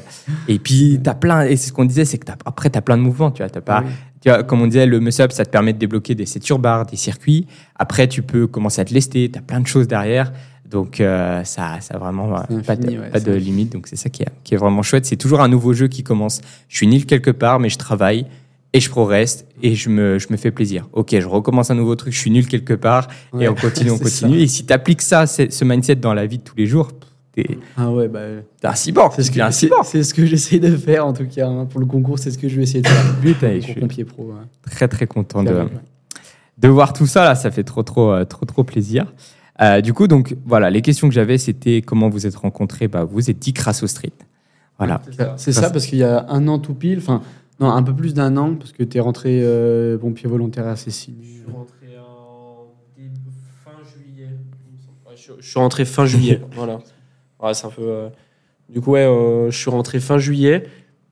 et puis, tu as plein. Et c'est ce qu'on disait, c'est que t'as- après, tu as plein de mouvements. Tu vois, t'as pas, tu vois, comme on disait, le muscle-up, ça te permet de débloquer des ceinture bars, des circuits. Après, tu peux commencer à te lester. Tu as plein de choses derrière. Donc, euh, ça, ça a vraiment euh, pas, de, ouais, pas limite. Donc, c'est ça qui est, qui est vraiment chouette. C'est toujours un nouveau jeu qui commence. Je suis nul quelque part, mais je travaille et je progresse et je me, je me fais plaisir. Ok, je recommence un nouveau truc. Je suis nul quelque part et on continue, *laughs* on continue. Et si tu appliques ça, ce mindset dans la vie de tous les jours, t'es Ah ouais, bah. t'es un cyborg. C'est ce, un que, c'est, cyborg. c'est ce que j'essaie de faire en tout cas hein. pour le concours, c'est ce que je vais essayer de faire. *laughs* Putain, je suis pompier pro. ouais. très très content de, de voir tout ça là, ça fait trop trop euh, trop trop plaisir. Euh, du coup donc voilà, les questions que j'avais c'était comment vous êtes rencontrés? Bah vous êtes dit grâce au street. Voilà. C'est ça parce qu'il y a un an tout pile, enfin non un peu plus d'un an parce que tu es rentré euh, pompier volontaire à Cécile. Je suis rentré en début- fin juillet. je, je suis rentré fin juillet. *laughs* voilà. Ouais, c'est un peu. euh, Du coup, ouais, euh, je suis rentré fin juillet.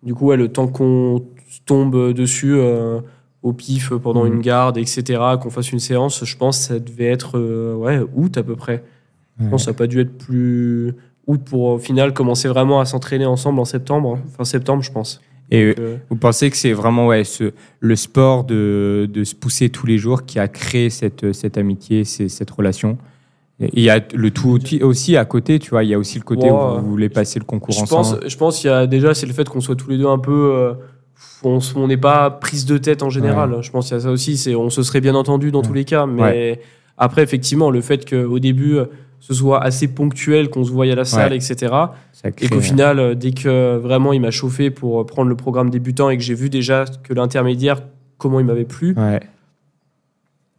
Du coup, ouais, le temps qu'on tombe dessus euh, au pif pendant Mhm. une garde, etc., qu'on fasse une séance, je pense que ça devait être euh, ouais, août à peu près. Je pense que ça n'a pas dû être plus août pour au final commencer vraiment à s'entraîner ensemble en septembre. hein. Fin septembre, je pense. Et Donc, euh, vous pensez que c'est vraiment ouais ce le sport de, de se pousser tous les jours qui a créé cette cette amitié, cette relation? Il y a le tout aussi- à côté, tu vois, il y a aussi le côté Ouais. où vous voulez passer le concours Je pense, ensemble. je pense qu'il y a déjà, c'est le fait qu'on soit tous les deux un peu. euh, on n'est pas prise de tête en général. Je pense qu'il y a ça aussi. C'est, on se serait bien entendu dans Ouais. tous les cas, mais Après, effectivement, le fait qu'au début, ce soit assez ponctuel, qu'on se voie à la salle, etc. Et qu'au final, euh, dès que vraiment il m'a chauffé pour euh, prendre le programme débutant et que j'ai vu déjà que l'intermédiaire, comment il m'avait plu,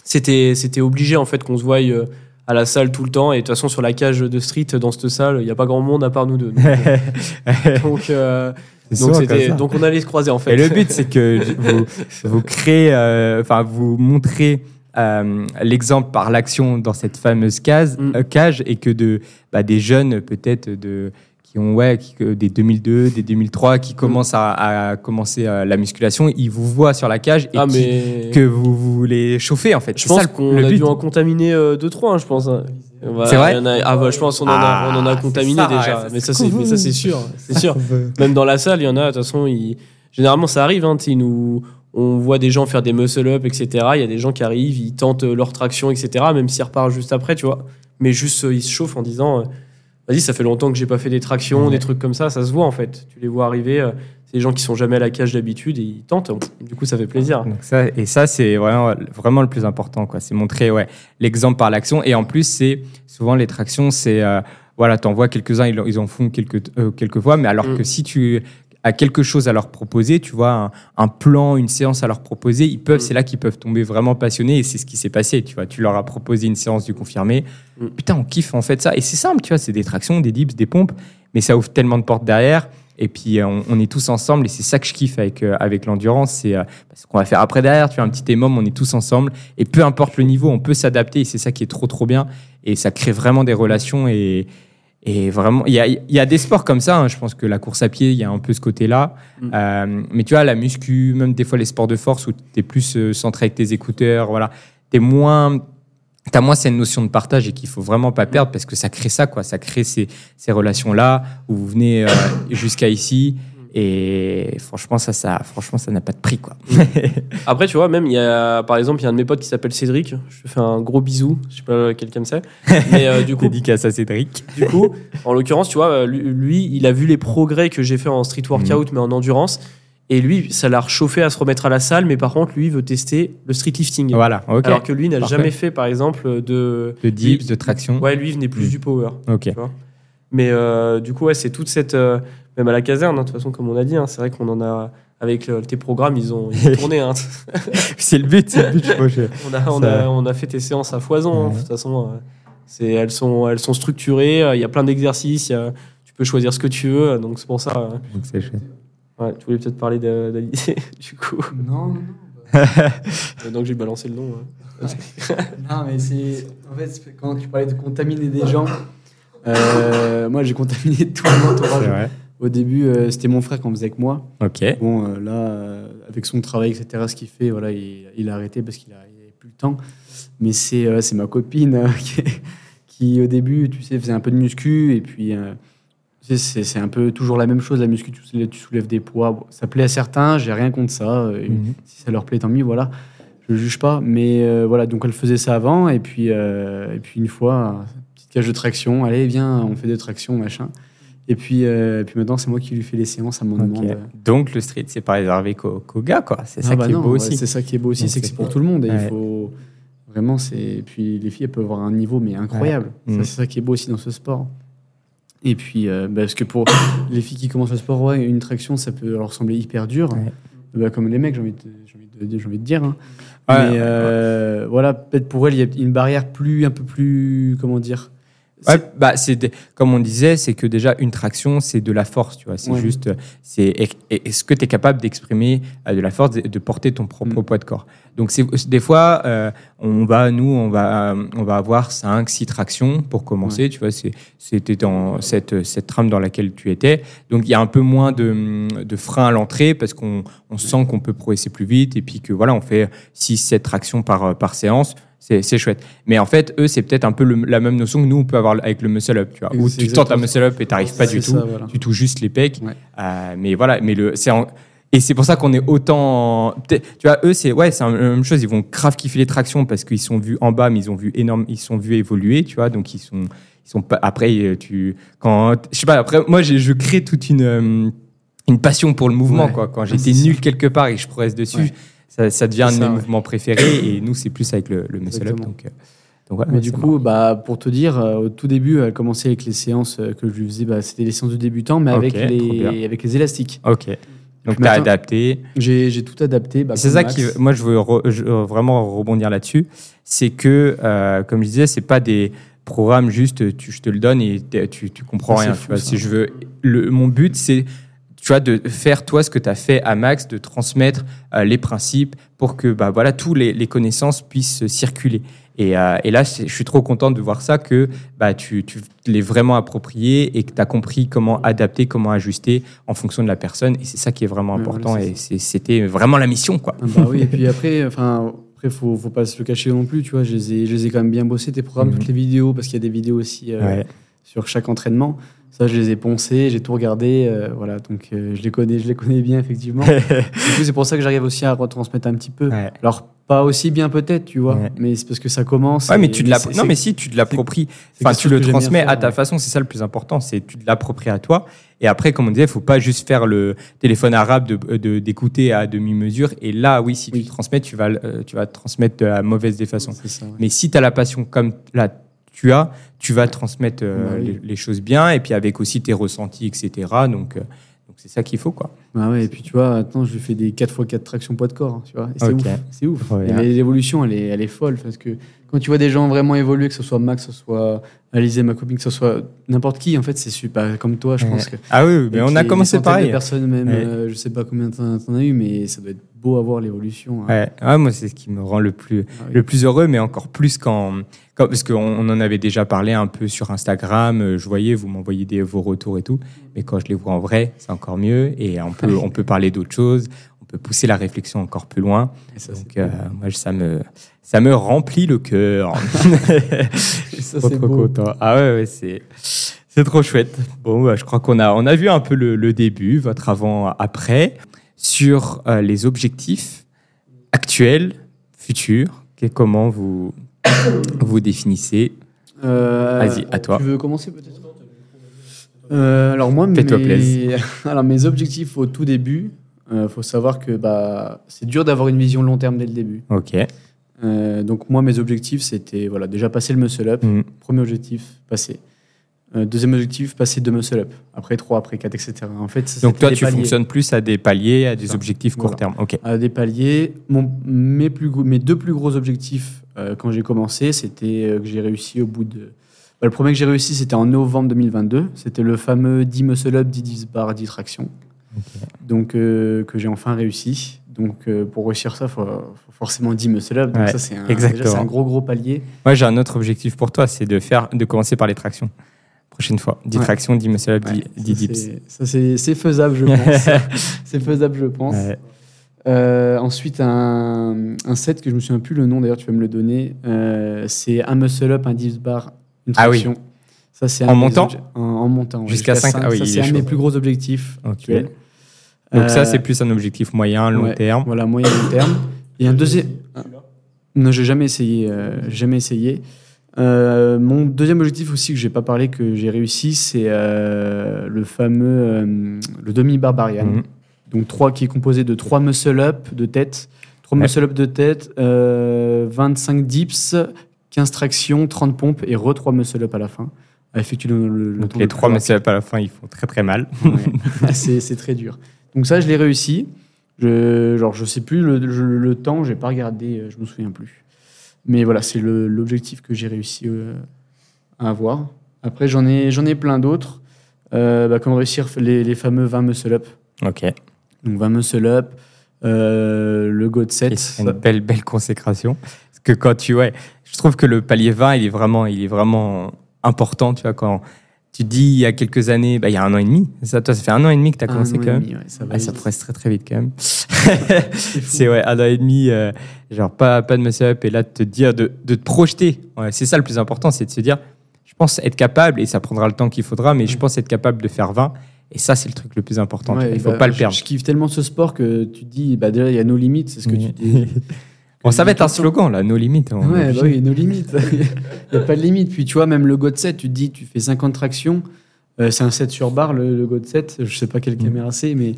c'était c'était obligé en fait qu'on se voie euh, à la salle tout le temps. Et de toute façon, sur la cage de street, dans cette salle, il n'y a pas grand monde à part nous deux. Donc, *laughs* euh, donc, euh, donc, on allait se croiser en fait. Et le but, c'est que vous, vous créez, euh, enfin, vous montrez euh, l'exemple par l'action dans cette fameuse case, Mm. cage et que de, bah, des jeunes, peut-être, de, qui ont, ouais, qui- des 2002, des 2003, Mm. qui commencent à, à commencer euh, la musculation, ils vous voient sur la cage et ah, qui- mais. que vous, les chauffez, en fait. Je pense qu'on a but. dû en contaminer 2-3, je pense. hein. Bah, C'est vrai a- Ah, bah, je pense qu'on en, a- Ah, on en a c'est contaminé ça, déjà. ouais, mais, ça, c'est c'est, cool. mais ça, c'est sûr. C'est sûr. *laughs* Même dans la salle, il y en a, de toute façon, ils- généralement, ça arrive. Hein, ils nous... On voit des gens faire des muscle-up, etc. Il y a des gens qui arrivent, ils tentent euh, leur traction, etc. Même s'ils repartent juste après, tu vois. Mais juste, euh, ils se chauffent en disant euh, Vas-y, ça fait longtemps que j'ai pas fait des tractions, Ouais. des trucs comme ça. Ça se voit, en fait. Tu les vois arriver. euh, c'est des gens qui sont jamais à la cage d'habitude et ils tentent. Du coup, ça fait plaisir. Donc ça, et ça, c'est vraiment, vraiment le plus important. quoi. C'est montrer ouais, l'exemple par l'action. Et en plus, c'est souvent les tractions, c'est. euh, voilà, t'en vois quelques-uns, ils, ils en font quelques, euh, quelques fois, mais alors Mm. que si tu as quelque chose à leur proposer, tu vois, un, un plan, une séance à leur proposer, ils peuvent, Mm. c'est là qu'ils peuvent tomber vraiment passionnés et c'est ce qui s'est passé, tu vois. Tu leur as proposé une séance du confirmé. Mm. Putain, on kiffe en fait ça. Et c'est simple, tu vois, c'est des tractions, des dips, des pompes, mais ça ouvre tellement de portes derrière. Et puis, euh, on, on est tous ensemble et c'est ça que je kiffe avec, euh, avec l'endurance. C'est euh, ce qu'on va faire après derrière. Tu fais un petit émum, on est tous ensemble. Et peu importe le niveau, on peut s'adapter et c'est ça qui est trop, trop bien. Et ça crée vraiment des relations et. Et vraiment, il y a, y a des sports comme ça. hein. Je pense que la course à pied, il y a un peu ce côté-là. Mm. Euh, mais tu vois, la muscu, même des fois les sports de force où tu es plus euh, centré avec tes écouteurs, voilà. Tu moins. T'as moins cette notion de partage et qu'il faut vraiment pas perdre parce que ça crée ça, quoi. Ça crée ces, ces relations-là où vous venez euh, jusqu'à ici et franchement, ça, ça, franchement, ça n'a pas de prix, quoi. *laughs* Après, tu vois, même, il y a, par exemple, il y a un de mes potes qui s'appelle Cédric. Je fais un gros bisou. Je sais pas quelqu'un me sait. Mais euh, du *laughs* coup, Dédicace à Cédric. du coup, en l'occurrence, tu vois, euh, lui, il a vu les progrès que j'ai fait en street workout, mais en endurance. Et lui, ça l'a rechauffé à se remettre à la salle. Mais par contre, lui, il veut tester le street lifting. Voilà, ok. Alors que lui n'a jamais fait, par exemple, de. de dips, de traction. Ouais, lui, il venait plus Mm. du power. Ok. tu vois. Mais euh, du coup, ouais, c'est toute cette. euh, même à la caserne, hein, de toute façon, comme on a dit, hein, c'est vrai qu'on en a. Avec tes programmes, ils ont, ils ont tourné. hein. *laughs* C'est le but, c'est le but, je. *laughs* On a, on, a, on a fait tes séances à foison. Ouais. De toute façon, euh, c'est, elles, sont, elles sont structurées. euh, Il y a plein d'exercices. a- tu peux choisir ce que tu veux. Donc, c'est pour ça. euh, Donc c'est chouette. ouais, tu voulais peut-être parler d'Alizé, *laughs* du coup. Non, non, non. Donc, j'ai balancé le nom. Non, mais c'est. En fait, c'est quand tu parlais de contaminer des gens, euh, moi j'ai contaminé tout mon C'est entourage. Au début, euh, c'était mon frère qui en faisait avec moi. Ok. Bon, euh, là, euh, avec son travail, etc., ce qu'il fait, voilà, il, il a arrêté parce qu'il n'avait plus le temps. Mais c'est c'est ma copine *laughs* qui, qui, au début, tu sais, faisait un peu de muscu. Et puis, tu sais, c'est un peu toujours la même chose, la muscu, tu soulèves, tu soulèves des poids. Bon, ça plaît à certains, j'ai rien contre ça. Mhm. Si ça leur plaît, tant mieux, voilà. Je ne juge pas. Mais voilà, donc elle faisait ça avant. Et puis, et puis une fois, petite cage de traction, allez, viens, on fait des tractions, machin. Et puis, euh, et puis maintenant, c'est moi qui lui fais les séances à mon Ok. demande. Donc le street, c'est pas réservé qu'aux qu'aux gars, quoi. C'est Ah ça bah qui est beau aussi. C'est ça qui est beau aussi, c'est que c'est pour tout le monde. Et Ouais. il faut vraiment, c'est. Et puis les filles, elles peuvent avoir un niveau mais incroyable. Ouais. Mm. C'est ça qui est beau aussi dans ce sport. Et puis, euh, bah, parce que pour *coughs* les filles qui commencent le sport, ouais, une traction, ça peut leur sembler hyper dur. Ouais. Bah, comme les mecs, j'ai envie, de- envie, envie dire. hein. Ouais, mais ouais, euh, voilà, peut-être pour elles, il y a une barrière plus, un peu plus, comment dire. Ouais, bah, c'est comme on disait, c'est que déjà une traction, c'est de la force, tu vois. C'est Ouais. juste, c'est est- est-ce que tu es capable d'exprimer euh, de la force, de, de porter ton propre Mm. poids de corps? Donc c'est des fois, euh, on va, nous, on va, euh, on va avoir 5, 6 tractions pour commencer, tu vois. c'est- C'était dans cette, cette trame dans laquelle tu étais. Donc il y a un peu moins de, de frein à l'entrée parce qu'on on sent qu'on peut progresser plus vite et puis que voilà, on fait 6, 7 tractions par, par séance. C'est c'est chouette. Mais en fait, eux, c'est peut-être un peu le- la même notion que nous, on peut avoir avec le muscle-up, tu vois. Où tu tentes un muscle-up et t'arrives pas du tout. voilà. Tu touches juste les pecs. Ouais. Euh, mais voilà, mais le, c'est et c'est pour ça qu'on est autant. Tu vois, eux, c'est ouais, c'est la même chose. Ils vont grave kiffer les tractions parce qu'ils sont vus en bas, mais ils ont vu énorme, ils sont vus évoluer, tu vois. Donc ils sont, ils sont pas. Après, euh, tu, quand, je sais pas. Après, moi, je crée toute une, euh, une passion pour le mouvement, Ouais. quoi. Quand Ouais, j'étais nul quelque part et que je progresse dessus, Ouais. Ça, ça devient un de mes ouais. mouvements préférés. Et nous, c'est plus avec le, le muscle-up. Exactement. Donc, euh, Donc, Mais du coup, bah, pour te dire, euh, au tout début, elle commençait avec les séances euh, que je lui faisais, bah, c'était les séances de débutant, mais avec, les, avec les élastiques. Ok. Donc, tu as adapté. J'ai tout adapté. bah, c'est ça Max. qui, moi, je veux re- je veux vraiment rebondir là-dessus. C'est que, euh, comme je disais, c'est pas des programmes juste, tu, je te le donne et tu, tu comprends Ça, c'est rien. tu vois. Si je veux, le, mon but, c'est tu vois, de faire toi ce que tu as fait à Max, de transmettre euh, les principes pour que bah, voilà, tous les, les connaissances puissent circuler. Et, euh, et là, je suis trop content de voir ça, que bah, tu, tu l'es vraiment approprié et que tu as compris comment adapter, comment ajuster en fonction de la personne. Et c'est ça qui est vraiment Ouais, important. voilà, et c'était vraiment la mission. Quoi. Ah bah oui, et puis après, enfin, après faut, faut pas se le cacher non plus, tu vois. Je les ai, je les ai quand même bien bossés, tes programmes, Mhm. toutes les vidéos, parce qu'il y a des vidéos aussi euh, Ouais. sur chaque entraînement. Ça, je les ai poncés, j'ai tout regardé, euh, voilà. Donc, euh, je les connais, je les connais bien effectivement. *laughs* du coup, c'est pour ça que j'arrive aussi à retransmettre un petit peu. Ouais. Alors, pas aussi bien peut-être, tu vois, Ouais. mais c'est parce que ça commence. Ouais, mais tu te c'est- non, mais si tu te l'appropries, enfin tu le transmets faire, à ta ouais. façon, c'est ça le plus important, c'est tu te l'appropries à toi. Et après, comme on disait, il faut pas juste faire le téléphone arabe de de- d'écouter à demi mesure. Et là, oui, si Oui. tu le transmets, tu vas le- euh, tu vas te transmettre de la mauvaise des façons. Ça. Mais si tu as la passion comme là tu as, tu vas transmettre euh, Bah oui. les, les choses bien et puis avec aussi tes ressentis, etc. Donc euh, donc c'est ça qu'il faut quoi. Bah ouais, et puis tu vois, maintenant, je fais des 4x4 tractions poids de corps, hein, tu vois. C'est ouf, c'est ouf. L'évolution, elle est, elle est folle, parce que quand tu vois des gens vraiment évoluer, que ce soit Max, que ce soit Alizé, ma copine, que ce soit n'importe qui, en fait, c'est super. Comme toi, je pense que. Ah oui, mais on a commencé pareil. De personnes, même, euh, je sais pas combien t'en as eu, mais ça doit être beau à voir l'évolution. hein. Ouais, ouais, moi c'est ce qui me rend le plus Ah oui. le plus heureux, mais encore plus quand, quand parce qu'on on en avait déjà parlé un peu sur Instagram. euh, Je voyais, vous m'envoyez vos retours et tout, mais quand je les vois en vrai, c'est encore mieux et on peut on peut parler d'autres choses, on peut pousser la réflexion encore plus loin. Ça, Donc euh, moi ça me ça me remplit le cœur. *laughs* Ça, trop c'est trop beau. content. Ah ouais, ouais c'est c'est trop chouette. Bon, bah, je crois qu'on a on a vu un peu le, le début, votre avant après sur euh, les objectifs actuels, futurs. Comment vous *coughs* vous définissez Euh, Vas-y, à toi. Tu veux commencer peut-être? Euh, Alors moi, mes... *laughs* alors mes objectifs au tout début, il faut savoir que bah, c'est dur d'avoir une vision long terme dès le début. Ok. Euh, donc moi, mes objectifs, c'était voilà, déjà passer le muscle up. Mm. Premier objectif, passer. Euh, deuxième objectif, passer deux muscle up. Après trois, après quatre, etc. En fait, ça, Donc toi, tu paliers. fonctionnes plus à des paliers, à des objectifs court Voilà. terme. Ok. à des paliers. Mon, mes, plus mes deux plus gros objectifs euh, quand j'ai commencé, c'était euh, que j'ai réussi au bout de. bah, le premier que j'ai réussi, c'était en novembre 2022. C'était le fameux 10 muscle up, 10 10 bar, 10 traction. Donc, euh, que j'ai enfin réussi. Donc, euh, pour réussir ça, il faut, faut forcément 10 muscle up. Donc, Ouais, ça, c'est un, un gros, gros palier. Moi, j'ai un autre objectif pour toi, c'est de faire, de commencer par les tractions. Prochaine fois, 10 Ouais. tractions, 10 muscle up, 10, Ouais, 10 ça, dips. c'est- Ça, c'est c'est faisable, je pense. *laughs* c'est faisable, je pense. Ouais. Euh, ensuite, un, un set que je me souviens plus le nom, d'ailleurs, tu vas me le donner. Euh, c'est un muscle up, un dips bar, une Ah oui. traction. Ça, c'est En montant obje- en, en montant. ouais, Jusqu'à cinq Ah oui, Ça, c'est est un de mes plus gros objectifs Ok. actuels. Donc ça, Euh, c'est plus un objectif moyen, long ouais, terme. Voilà, moyen long terme. Et un deuxième. Non, j'ai jamais essayé. euh, jamais essayé. Euh, mon deuxième objectif aussi que j'ai pas parlé que j'ai réussi, c'est euh, le fameux euh, le demi barbarian. Mhm. Donc trois qui est composé de trois muscle up de tête, trois Ouais. muscle up de tête, euh, 25 dips, 15 tractions, 30 pompes et re 3 muscle up à la fin. À effectuer le, le- les trois muscle up à la fin, ils font très très mal. Ouais. *laughs* c'est très dur. Donc ça, je l'ai réussi. Je, genre, je sais plus le, le- temps, j'ai pas regardé, je me souviens plus. Mais voilà, c'est l'objectif que j'ai réussi euh, à avoir. Après, j'en ai, j'en ai plein d'autres. Euh, bah, comme réussir les, les fameux 20 muscle up. Ok. Donc 20 muscle up, euh, le go de 7. Et c'est une belle belle consécration. Parce que quand tu ouais, je trouve que le palier 20, il est vraiment, il est vraiment important. Tu vois quand tu te dis il y a quelques années, bah, il y a un an et demi. Ça, toi, ça fait un an et demi que tu as Un commencé quand même. demi, ouais, ça va Ah, ça progresse très très vite quand même. *laughs* C'est ouais, un an et demi, euh, genre pas, pas de muscle up et là de te dire, de, de te projeter. Ouais, c'est ça le plus important, c'est de se dire, je pense être capable, et ça prendra le temps qu'il faudra, mais je pense être capable de faire 20. Et ça, c'est le truc le plus important. il faut bah, pas le je- perdre. Je, kiffe tellement ce sport que tu te dis, bah, déjà, il y a nos limites, c'est ce que Oui. tu dis. *laughs* Bon, ça va être un slogan là, nos limites. est Ouais, bah oui, nos limites. *laughs* Il n'y a pas de limite. Puis tu vois, même le God 7, tu te dis, tu fais 50 tractions. Euh, c'est un 7 sur barre, le, le God 7. Je sais pas quelle Mm. caméra c'est, mais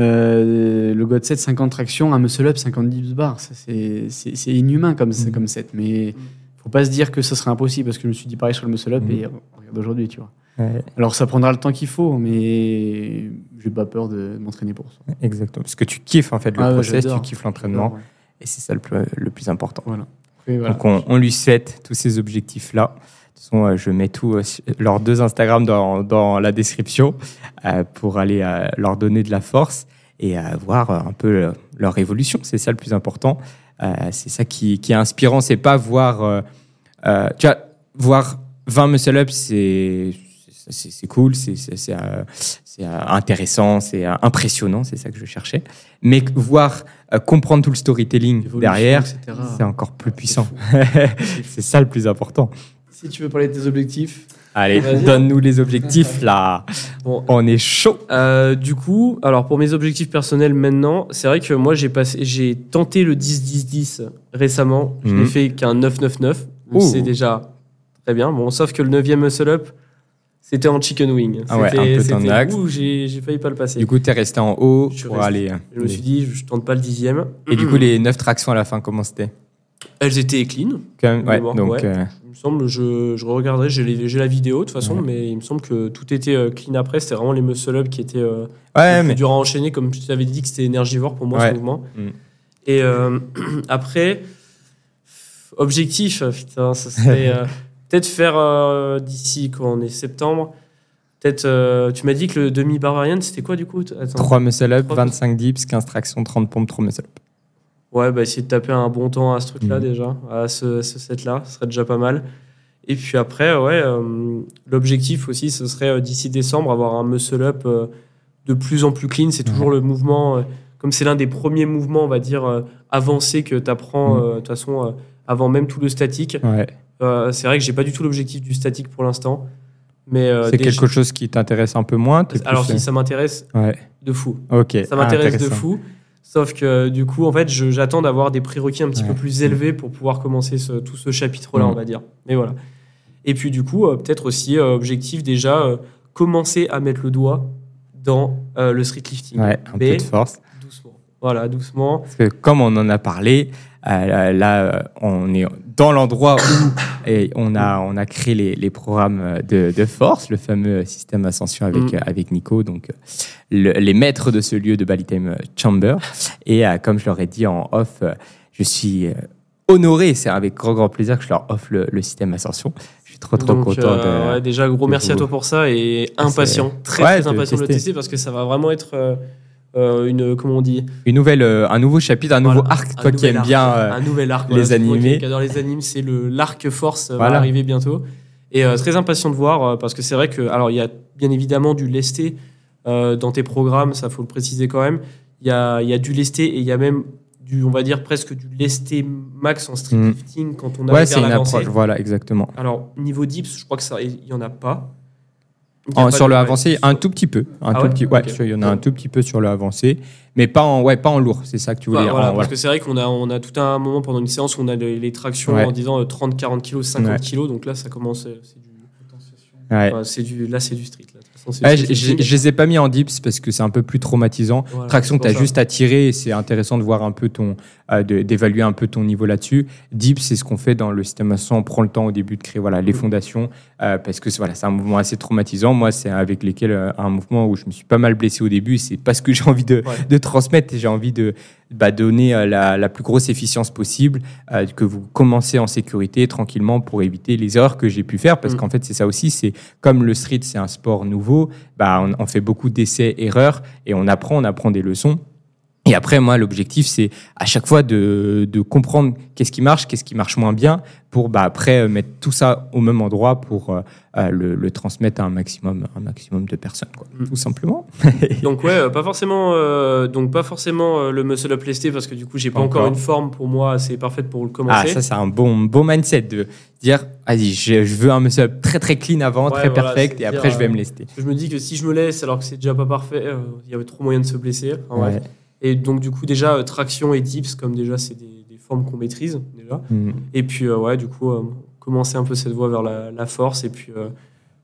euh, le God 7, 50 tractions, un muscle up, 50 dips bar. C'est, inhumain comme, Mm. comme 7. Mais faut pas se dire que ça serait impossible parce que je me suis dit pareil sur le muscle up Mhm. et on regarde aujourd'hui, tu vois. Ouais, Alors ça prendra le temps qu'il faut, mais j'ai pas peur de m'entraîner pour ça. exactement. Parce que tu kiffes en fait le Ah ouais, process, tu kiffes l'entraînement. Et c'est ça le plus, le plus important. Voilà. Donc on, on lui souhaite tous ces objectifs-là. De toute façon, euh, je mets tout, euh, leurs deux Instagram dans, dans la description euh, pour aller euh, leur donner de la force et euh, voir un peu leur évolution. C'est ça le plus important. C'est ça qui, qui est inspirant. C'est pas voir, tu vois, voir 20 muscle up, c'est c'est c'est cool, c'est c'est- c'est, euh, c'est, euh, intéressant, c'est euh, impressionnant, c'est ça que je cherchais. Mais voir, euh, comprendre tout le storytelling Évolution, derrière, etc. c'est encore plus puissant. fou. *laughs* c'est ça le plus important. Si tu veux parler de tes objectifs, Allez, Vas-y. donne-nous les objectifs là. Bon, On est chaud. Euh, du coup, alors pour mes objectifs personnels maintenant, c'est vrai que moi j'ai passé, j'ai tenté le 10-10-10 récemment. Je Mhm. n'ai fait qu'un 9-9-9. Ouh. C'est déjà très bien. Bon, sauf que le 9e muscle up, c'était en chicken wing. Ah ouais, C'était- un peu c'était- ouh, j'ai j'ai failli pas le passer. Du coup, tu es resté en haut Je pour resté. aller. euh, je me suis dit, je tente pas le dixième. Et du coup, les 9 tractions à la fin, comment c'était? Elles étaient clean. Quand même, ouais, donc, ouais. euh, Il me semble, je, je regarderai, j'ai la vidéo de toute façon, Ouais. mais il me semble que tout était euh, clean après. C'était vraiment les muscle up qui étaient euh, ouais, plus mais dur à enchaîner, comme tu t'avais dit que c'était énergivore pour moi ce mouvement. Mm. Et euh, *clears throat* après, objectif, putain, ça serait euh, peut-être faire euh, d'ici quand on est septembre. Peut-être, euh, tu m'as dit que le demi barbarian c'était quoi du coup Attends. 3 muscle up, Trois 25 dips, 15 tractions, 30 pompes, 3 muscle up. Ouais, bah essayer de taper un bon temps à ce truc-là Mhm. déjà, à ce, ce set-là, ce serait déjà pas mal. Et puis après, ouais, euh, l'objectif aussi, ce serait d'ici décembre avoir un muscle up de plus en plus clean. C'est toujours le mouvement, comme c'est l'un des premiers mouvements, on va dire, avancés que tu apprends Mhm. de toute façon avant même tout le statique. Ouais. Euh, c'est vrai que j'ai pas du tout l'objectif du statique pour l'instant. Mais euh, c'est quelque chose qui t'intéresse un peu moins Alors si ça m'intéresse euh, Ouais, de fou. ok. Ça m'intéresse Ah, de fou. Sauf que du coup, en fait, j'attends d'avoir des prérequis un petit Ouais. peu plus élevés pour pouvoir commencer ce- tout ce chapitre-là, Mm. on va dire. Mais voilà. Et puis du coup, euh, peut-être aussi euh, objectif déjà euh, commencer à mettre le doigt dans euh, le street lifting. Ouais, un Mais peu de force. doucement. Voilà, doucement. Parce que comme on en a parlé, euh, là, euh, on est dans l'endroit où *coughs* et on, a, on a créé les, les programmes de, de force, le fameux système Ascension avec, Mm. euh, avec Nico, donc euh, le- les maîtres de ce lieu de Bali Time Chamber. Et euh, comme je leur ai dit en off, euh, je suis euh, honoré, c'est avec grand, grand plaisir que je leur offre le, le système Ascension. Je suis trop, trop Donc, content euh, de... ouais, déjà, gros merci à toi pour ça et impatient, très, Ouais, très impatient de le tester parce que ça va vraiment être euh, une, comment on dit, Une nouvelle, euh, un nouveau chapitre, un nouveau Voilà, arc, toi qui aimes bien... euh, un nouvel arc. les voilà, animés. Qui adore les animes, c'est le l'arc force euh, Voilà. va arriver bientôt. Et très impatient de voir parce que c'est vrai que alors il y a bien évidemment du lesté dans tes programmes, ça faut le préciser quand même. Il y a, il y a du lesté et il y a même du on va dire presque du lesté max en street Mm. lifting quand on Ouais, arrive c'est une approche, voilà, exactement. Alors niveau dips, je crois que ça il y en a pas. En- sur de- le avancé, un tout petit peu. Un Ah tout ouais petit, ouais, il y en a un tout petit peu sur le avancé, mais pas en, ouais, pas en lourd. C'est ça que tu voulais Ouais, dire. voilà, en- parce voilà. que c'est vrai qu'on a, on a tout un moment pendant une séance où on a les, les tractions Ouais. en disant euh, 30, 40 kilos, 50 Ouais. kilos. Donc là, ça commence. euh, du, c'est du, là, c'est du street. Ouais, je street. je- je les ai pas mis en dips parce que c'est un peu plus traumatisant. Voilà, Traction, tu as ça. juste à tirer et c'est intéressant de voir un peu ton, euh, d'évaluer un peu ton niveau là-dessus. Dips, c'est ce qu'on fait dans le système ascendant. On prend le temps au début de créer voilà, les Mm. fondations euh, parce que c'est voilà, c'est un mouvement assez traumatisant. Moi, c'est avec lesquels euh, un mouvement où je me suis pas mal blessé au début c'est pas ce que j'ai envie de, Ouais. de transmettre. et J'ai envie de bah, donner euh, la, la plus grosse efficience possible, euh, que vous commencez en sécurité tranquillement pour éviter les erreurs que j'ai pu faire parce Mm. qu'en fait, c'est ça aussi. C'est comme le street, c'est un sport nouveau, bah, on, on fait beaucoup d'essais, erreurs et on apprend, on apprend des leçons. Et après, moi, l'objectif, c'est à chaque fois de, de comprendre qu'est-ce qui marche, qu'est-ce qui marche moins bien, pour bah, après euh, mettre tout ça au même endroit pour euh, euh, le, le transmettre à un maximum, un maximum de personnes, quoi, Mm. tout simplement. *laughs* *laughs* Donc ouais, pas forcément, euh, donc pas forcément euh, le muscle up lesté parce que du coup j'ai pas Pas encore encore. une forme pour moi assez parfaite pour le Ah, commencer. ça, c'est un bon, bon mindset de dire, vas-y, je, je veux un muscle très très clean avant, Ouais, très voilà, perfect, et après, je vais me lester. Je me dis que si je me laisse alors que c'est déjà pas parfait, il y avait trop moyen de se blesser. Ouais. Et donc du coup déjà euh, traction et dips comme déjà c'est des, des formes qu'on maîtrise déjà. Mm. Et puis euh, ouais du coup euh, commencer un peu cette voie vers la, la force et puis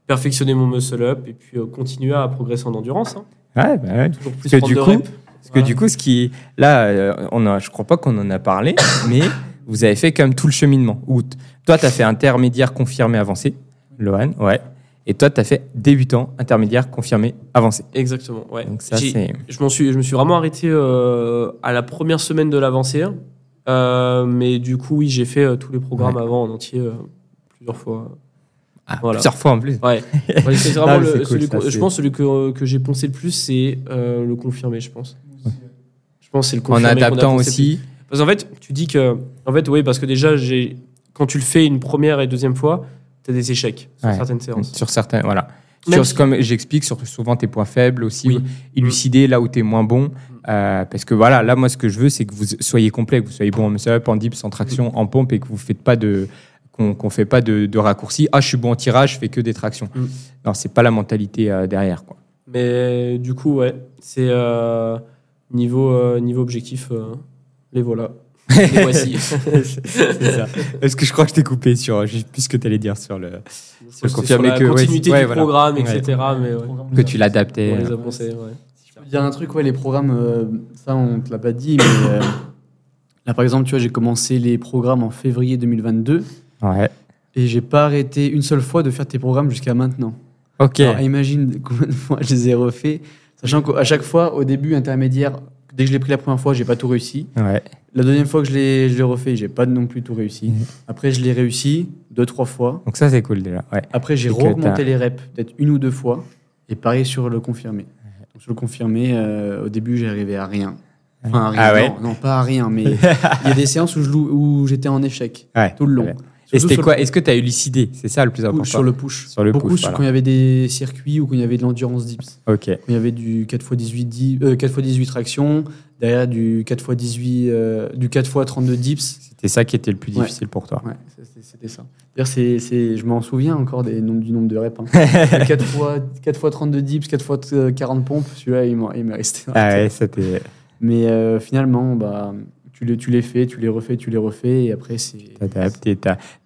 perfectionner mon muscle up et puis continuer à progresser en endurance. hein. Ouais, bah ouais. Toujours plus que prendre du coup, reps. Parce Voilà. que du coup, ce qui là, on a, je crois pas qu'on en a parlé, *coughs* mais vous avez fait quand même tout le cheminement. T- Toi, tu as fait intermédiaire confirmé avancé, Lohan, ouais. Et toi, tu as fait débutant, intermédiaire, confirmé, avancé. Exactement, ouais. Donc ça, je, m'en suis, je me suis vraiment arrêté euh, à la première semaine de l'avancée. Euh, mais du coup, oui, j'ai fait euh, tous les programmes Ouais. avant en entier euh, plusieurs fois. Ah, Voilà. Plusieurs fois en plus. Ouais. *laughs* Ouais, c'est vraiment mais le- c'est cool, celui ça, que- je c'est- pense celui que, que j'ai poncé le plus, c'est euh, le confirmé, je pense. Je pense que c'est le En confirmé. a adaptant aussi. plus. Parce qu'en fait, tu dis que. En fait, oui, parce que déjà, j'ai quand tu le fais une première et deuxième fois, tu as des échecs sur Ouais. certaines séances. Sur certains, voilà. Sur, si- Comme j'explique, sur souvent tes points faibles aussi, Oui. élucider là où tu es moins bon. Euh, parce que voilà, là, moi, ce que je veux, c'est que vous soyez complet, que vous soyez bon en muscle-up, en dips, en traction, en pompe et que vous faites pas de qu'on qu'on fait pas de, de raccourcis. Ah, je suis bon en tirage, je fais que des tractions. Mm. Non, c'est pas la mentalité euh, derrière. Quoi. Mais du coup, ouais, c'est euh, niveau, euh, niveau objectif, les voilà. Voici. *laughs* c'est ça. Parce que je crois que je t'ai coupé sur, je sais plus ce que tu allais dire sur le. C'est confirmer sur la que- continuité ouais, du voilà. programme, Ouais. etc. Mais ouais, Que tu l'adaptais. on les euh, a ouais. Je peux dire un truc, ouais, les programmes, euh, ça on te l'a pas dit, mais euh, là par exemple, tu vois, j'ai commencé les programmes en février 2022 Ouais. et j'ai pas arrêté une seule fois de faire tes programmes jusqu'à maintenant. Ok. Alors, imagine *laughs* combien de fois je les ai refaits, sachant qu'à chaque fois, au début intermédiaire, dès que je l'ai pris la première fois, j'ai pas tout réussi. Ouais. La deuxième fois que je l'ai je l'ai refait, j'ai pas non plus tout réussi. Mhm. Après, je l'ai réussi deux, trois fois. Donc ça, c'est cool déjà. Ouais. Après, j'ai t'as- les reps, peut-être une ou deux fois. Et pareil sur le confirmé. Donc, sur le confirmé, euh, au début, j'arrivais à rien. Enfin, à rien. Ah ouais? non, non, pas à rien, mais *laughs* il y a des séances où j'étais en échec tout le long. Ouais. Et c'était quoi Est-ce que tu as élucidé? C'est ça le plus important. Sur le push. Sur le Beaucoup push, sur- voilà. quand il y avait des circuits ou quand il y avait de l'endurance dips. Ok. Quand il y avait du 4x18, di- euh, 4x18 traction, derrière du 4x18, euh, du 4x32 dips. C'était ça qui était le plus Ouais. difficile pour toi. Ouais, c'était- ça. D'ailleurs, c'est, c'est, je m'en souviens encore des nombres, du nombre de reps. Hein. *laughs* 4 fois, 4 fois 32 dips, 4 fois euh, 40 pompes, celui-là, il m'est, resté Ah ouais, c'était. Mais euh, finalement, bah, tu, les, tu les fais, tu les refais, tu les refais, et après, c'est. T'adaptes et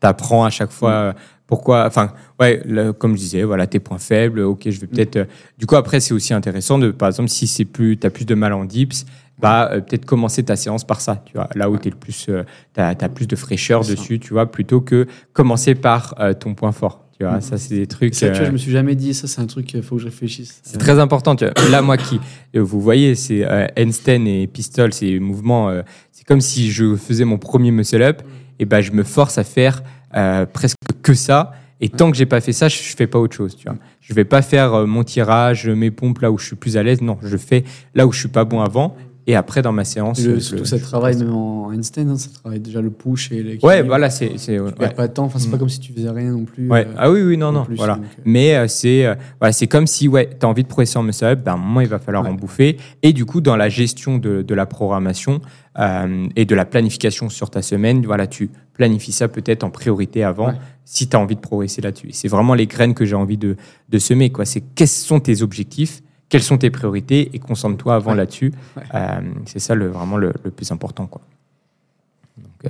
t'apprends à chaque fois euh, pourquoi. Enfin, ouais, le- comme je disais, voilà, tes points faibles. Ok, je vais peut-être. euh, du coup, après, c'est aussi intéressant de, par exemple, si c'est plus, t'as plus de mal en dips, bah, euh, peut-être commencer ta séance par ça, tu vois, là où t'es le plus, euh, t'as, plus de fraîcheur ça. dessus, tu vois, plutôt que commencer par ton point fort. Tu vois, ça, c'est des trucs. Ça, tu vois, euh, je me suis jamais dit, ça, c'est un truc, il faut que je réfléchisse. C'est très important. Tu vois. Là, moi, qui, euh, vous voyez, c'est euh, handstand et pistol, c'est mouvements. euh, c'est comme si je faisais mon premier muscle up. Et ben, je me force à faire euh, presque que ça. Et tant que j'ai pas fait ça, je fais pas autre chose. Tu vois. Je vais pas faire euh, mon tirage, mes pompes là où je suis plus à l'aise. Non, je fais là où je suis pas bon avant. Et après, dans ma séance, Le- je- surtout, ça travaille même en handstand, hein, ça travaille déjà le push et le. Ouais, voilà, c'est. c'est- Tu ouais. perds pas de temps, enfin, c'est pas Mm. comme si tu faisais rien non plus. Ouais. euh, Ah oui, oui, non, non. plus, voilà. donc, euh, Mais euh, c'est euh, voilà, c'est comme si ouais, tu as envie de progresser en muscle ben, à un moment, il va falloir Ouais. en bouffer. Et du coup, dans la gestion de, de la programmation euh, et de la planification sur ta semaine, voilà, tu planifies ça peut-être en priorité avant si tu as envie de progresser là-dessus. C'est vraiment les graines que j'ai envie de, de semer. quoi. C'est quels sont tes objectifs, quelles sont tes priorités et concentre-toi avant Ouais. là-dessus. Ouais. Euh, c'est ça le, vraiment le, le plus important. Quoi. Donc, euh,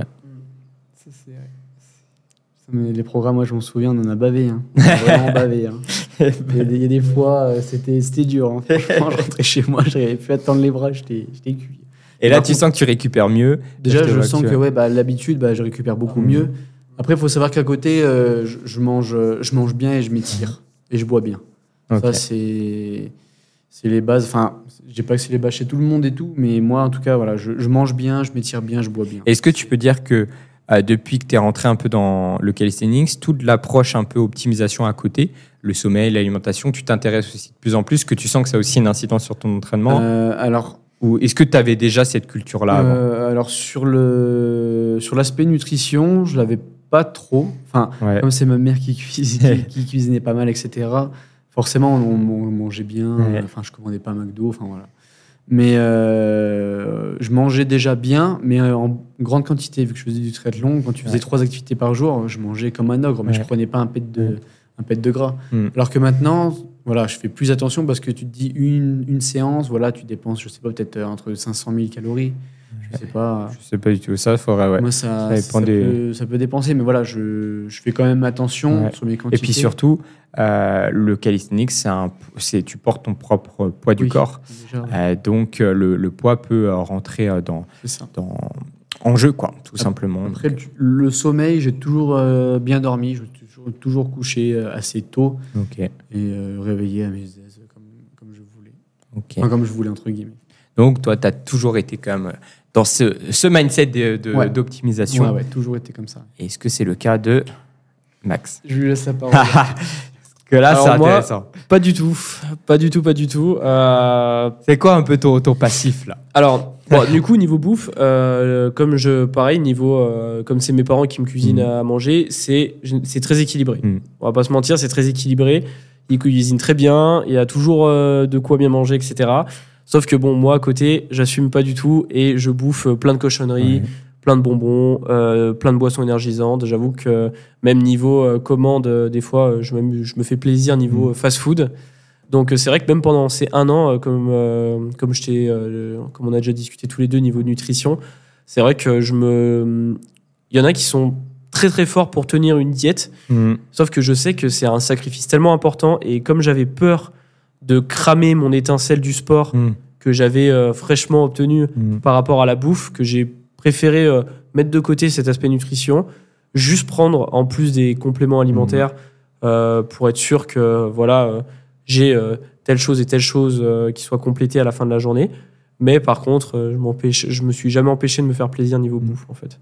Ça, c'est- ça, mais les programmes, moi, je m'en souviens, on en a bavé. Hein. On a vraiment *laughs* bavé. Hein. Il y a des, il y a des fois, euh, c'était c'était dur. hein. Franchement, je rentrais chez moi, je n'avais plus à tendre les bras, j'étais j'étais cuit. et là, Par tu contre- sens que tu récupères mieux. Déjà, je vois sens que ouais, bah, l'habitude, bah, je récupère beaucoup Mhm. mieux. Après, il faut savoir qu'à côté, euh, je, je mange, je mange bien et je m'étire. Et je bois bien. Ça, c'est c'est les bases. Enfin, je dis pas que c'est les bases chez tout le monde et tout, mais moi, en tout cas, voilà, je, je mange bien, je m'étire bien, je bois bien. Est-ce que tu peux dire que euh, depuis que tu es rentré un peu dans le calisthenics, toute l'approche un peu optimisation à côté, le sommeil, l'alimentation, tu t'intéresses aussi de plus en plus, que tu sens que ça a aussi une incidence sur ton entraînement Euh, alors, Ou est-ce que tu avais déjà cette culture-là Euh, alors sur le sur l'aspect nutrition, je l'avais pas trop. Enfin, Ouais. comme c'est ma mère qui, cuisine, *laughs* qui, qui cuisinait pas mal, etc. Forcément, on, on mangeait bien. Ouais. Enfin, je commandais pas McDo. Enfin voilà. Mais euh, je mangeais déjà bien, mais euh, en grande quantité vu que je faisais du triathlon. Quand tu faisais Ouais. trois activités par jour, je mangeais comme un ogre, mais je Ouais. prenais pas un pet de un pet de gras. Mm. Alors que maintenant, voilà, je fais plus attention parce que tu te dis une, une séance, voilà, tu dépenses, je sais pas, peut-être euh, entre 500 000 calories. Je sais pas. Je sais pas du tout. Ça, faudrait, ouais. Moi, ça, Ça ça, des- peut, ça peut dépenser, mais voilà, je, je fais quand même attention Ouais. sur mes Et quantités. puis surtout, euh, le calisthenics, c'est tu portes ton propre poids du Oui, corps. déjà, ouais, Euh, donc, euh, le, le poids peut euh, rentrer euh, dans, dans, en jeu, quoi, tout simplement. Après, le, le sommeil, j'ai toujours euh, bien dormi. Je me suis toujours, toujours couché assez tôt Ok, et réveillé à mes aises comme, comme je voulais. ok. Enfin, comme je voulais, entre guillemets. Donc, toi, tu as toujours été quand même dans ce, ce mindset de- de- Ouais. d'optimisation. Ouais, ouais, toujours été comme ça. Est-ce que c'est le cas de Max? Je lui laisse la parole. Parce que là, c'est moi- intéressant. Pas du tout, pas du tout, pas du tout. Euh, C'est quoi un peu ton, ton passif là? Alors, bon, du coup, niveau bouffe, euh, comme je, pareil, niveau, euh, comme c'est mes parents qui me cuisinent Mm. à manger, c'est, c'est très équilibré. Mm. On va pas se mentir, c'est très équilibré. Ils cuisinent très bien, il y a toujours euh, de quoi bien manger, etc. Sauf que bon, moi à côté, j'assume pas du tout et je bouffe plein de cochonneries, plein de bonbons, euh, plein de boissons énergisantes. J'avoue que même niveau euh, commande, euh, des fois, euh, je, me fais plaisir niveau Mm. euh, fast-food. Donc euh, c'est vrai que même pendant ces un an, euh, comme, euh, comme, je t'ai, euh, comme on a déjà discuté tous les deux niveau nutrition, c'est vrai que je me... Il y en a qui sont très très forts pour tenir une diète, Mm. sauf que je sais que c'est un sacrifice tellement important et comme j'avais peur de cramer mon étincelle du sport Mm. que j'avais euh, fraîchement obtenu Mm. par rapport à la bouffe, que j'ai préféré euh, mettre de côté cet aspect nutrition, juste prendre en plus des compléments alimentaires euh, pour être sûr que voilà j'ai telle chose et telle chose qui soit complétée à la fin de la journée. Mais par contre, je je me suis jamais empêché de me faire plaisir niveau bouffe en fait.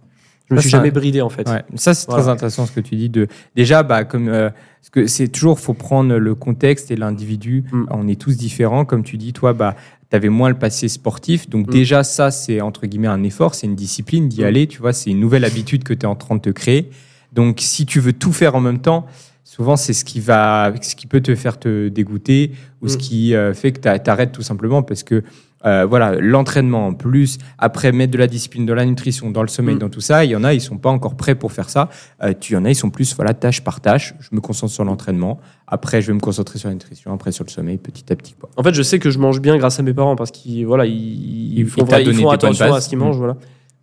Je me suis jamais un- bridé en fait. Ouais, ça c'est Voilà. très intéressant ce que tu dis. De déjà, bah comme euh, parce que c'est toujours faut prendre le contexte et l'individu. Mm. On est tous différents, comme tu dis. Toi, bah t'avais moins le passé sportif, donc Mm. déjà ça c'est entre guillemets un effort, c'est une discipline d'y Mm. aller. Tu vois, c'est une nouvelle habitude que tu es en train de te créer. Donc si tu veux tout faire en même temps. Souvent, c'est ce qui va, ce qui peut te faire te dégoûter ou ce qui euh, fait que t'a- t'arrêtes tout simplement parce que euh, voilà, l'entraînement en plus, après mettre de la discipline, de la nutrition, dans le sommeil, Mm. dans tout ça, il y en a, ils sont pas encore prêts pour faire ça. Euh, tu y en a, ils sont plus voilà tâche par tâche. Je me concentre sur l'entraînement. Après, je vais me concentrer sur la nutrition. Après, sur le sommeil, petit à petit. Quoi. En fait, je sais que je mange bien grâce à mes parents parce qu'ils voilà, ils, Ils- font, vrai- ils attention à ce qu'ils Mm. mangent. Voilà.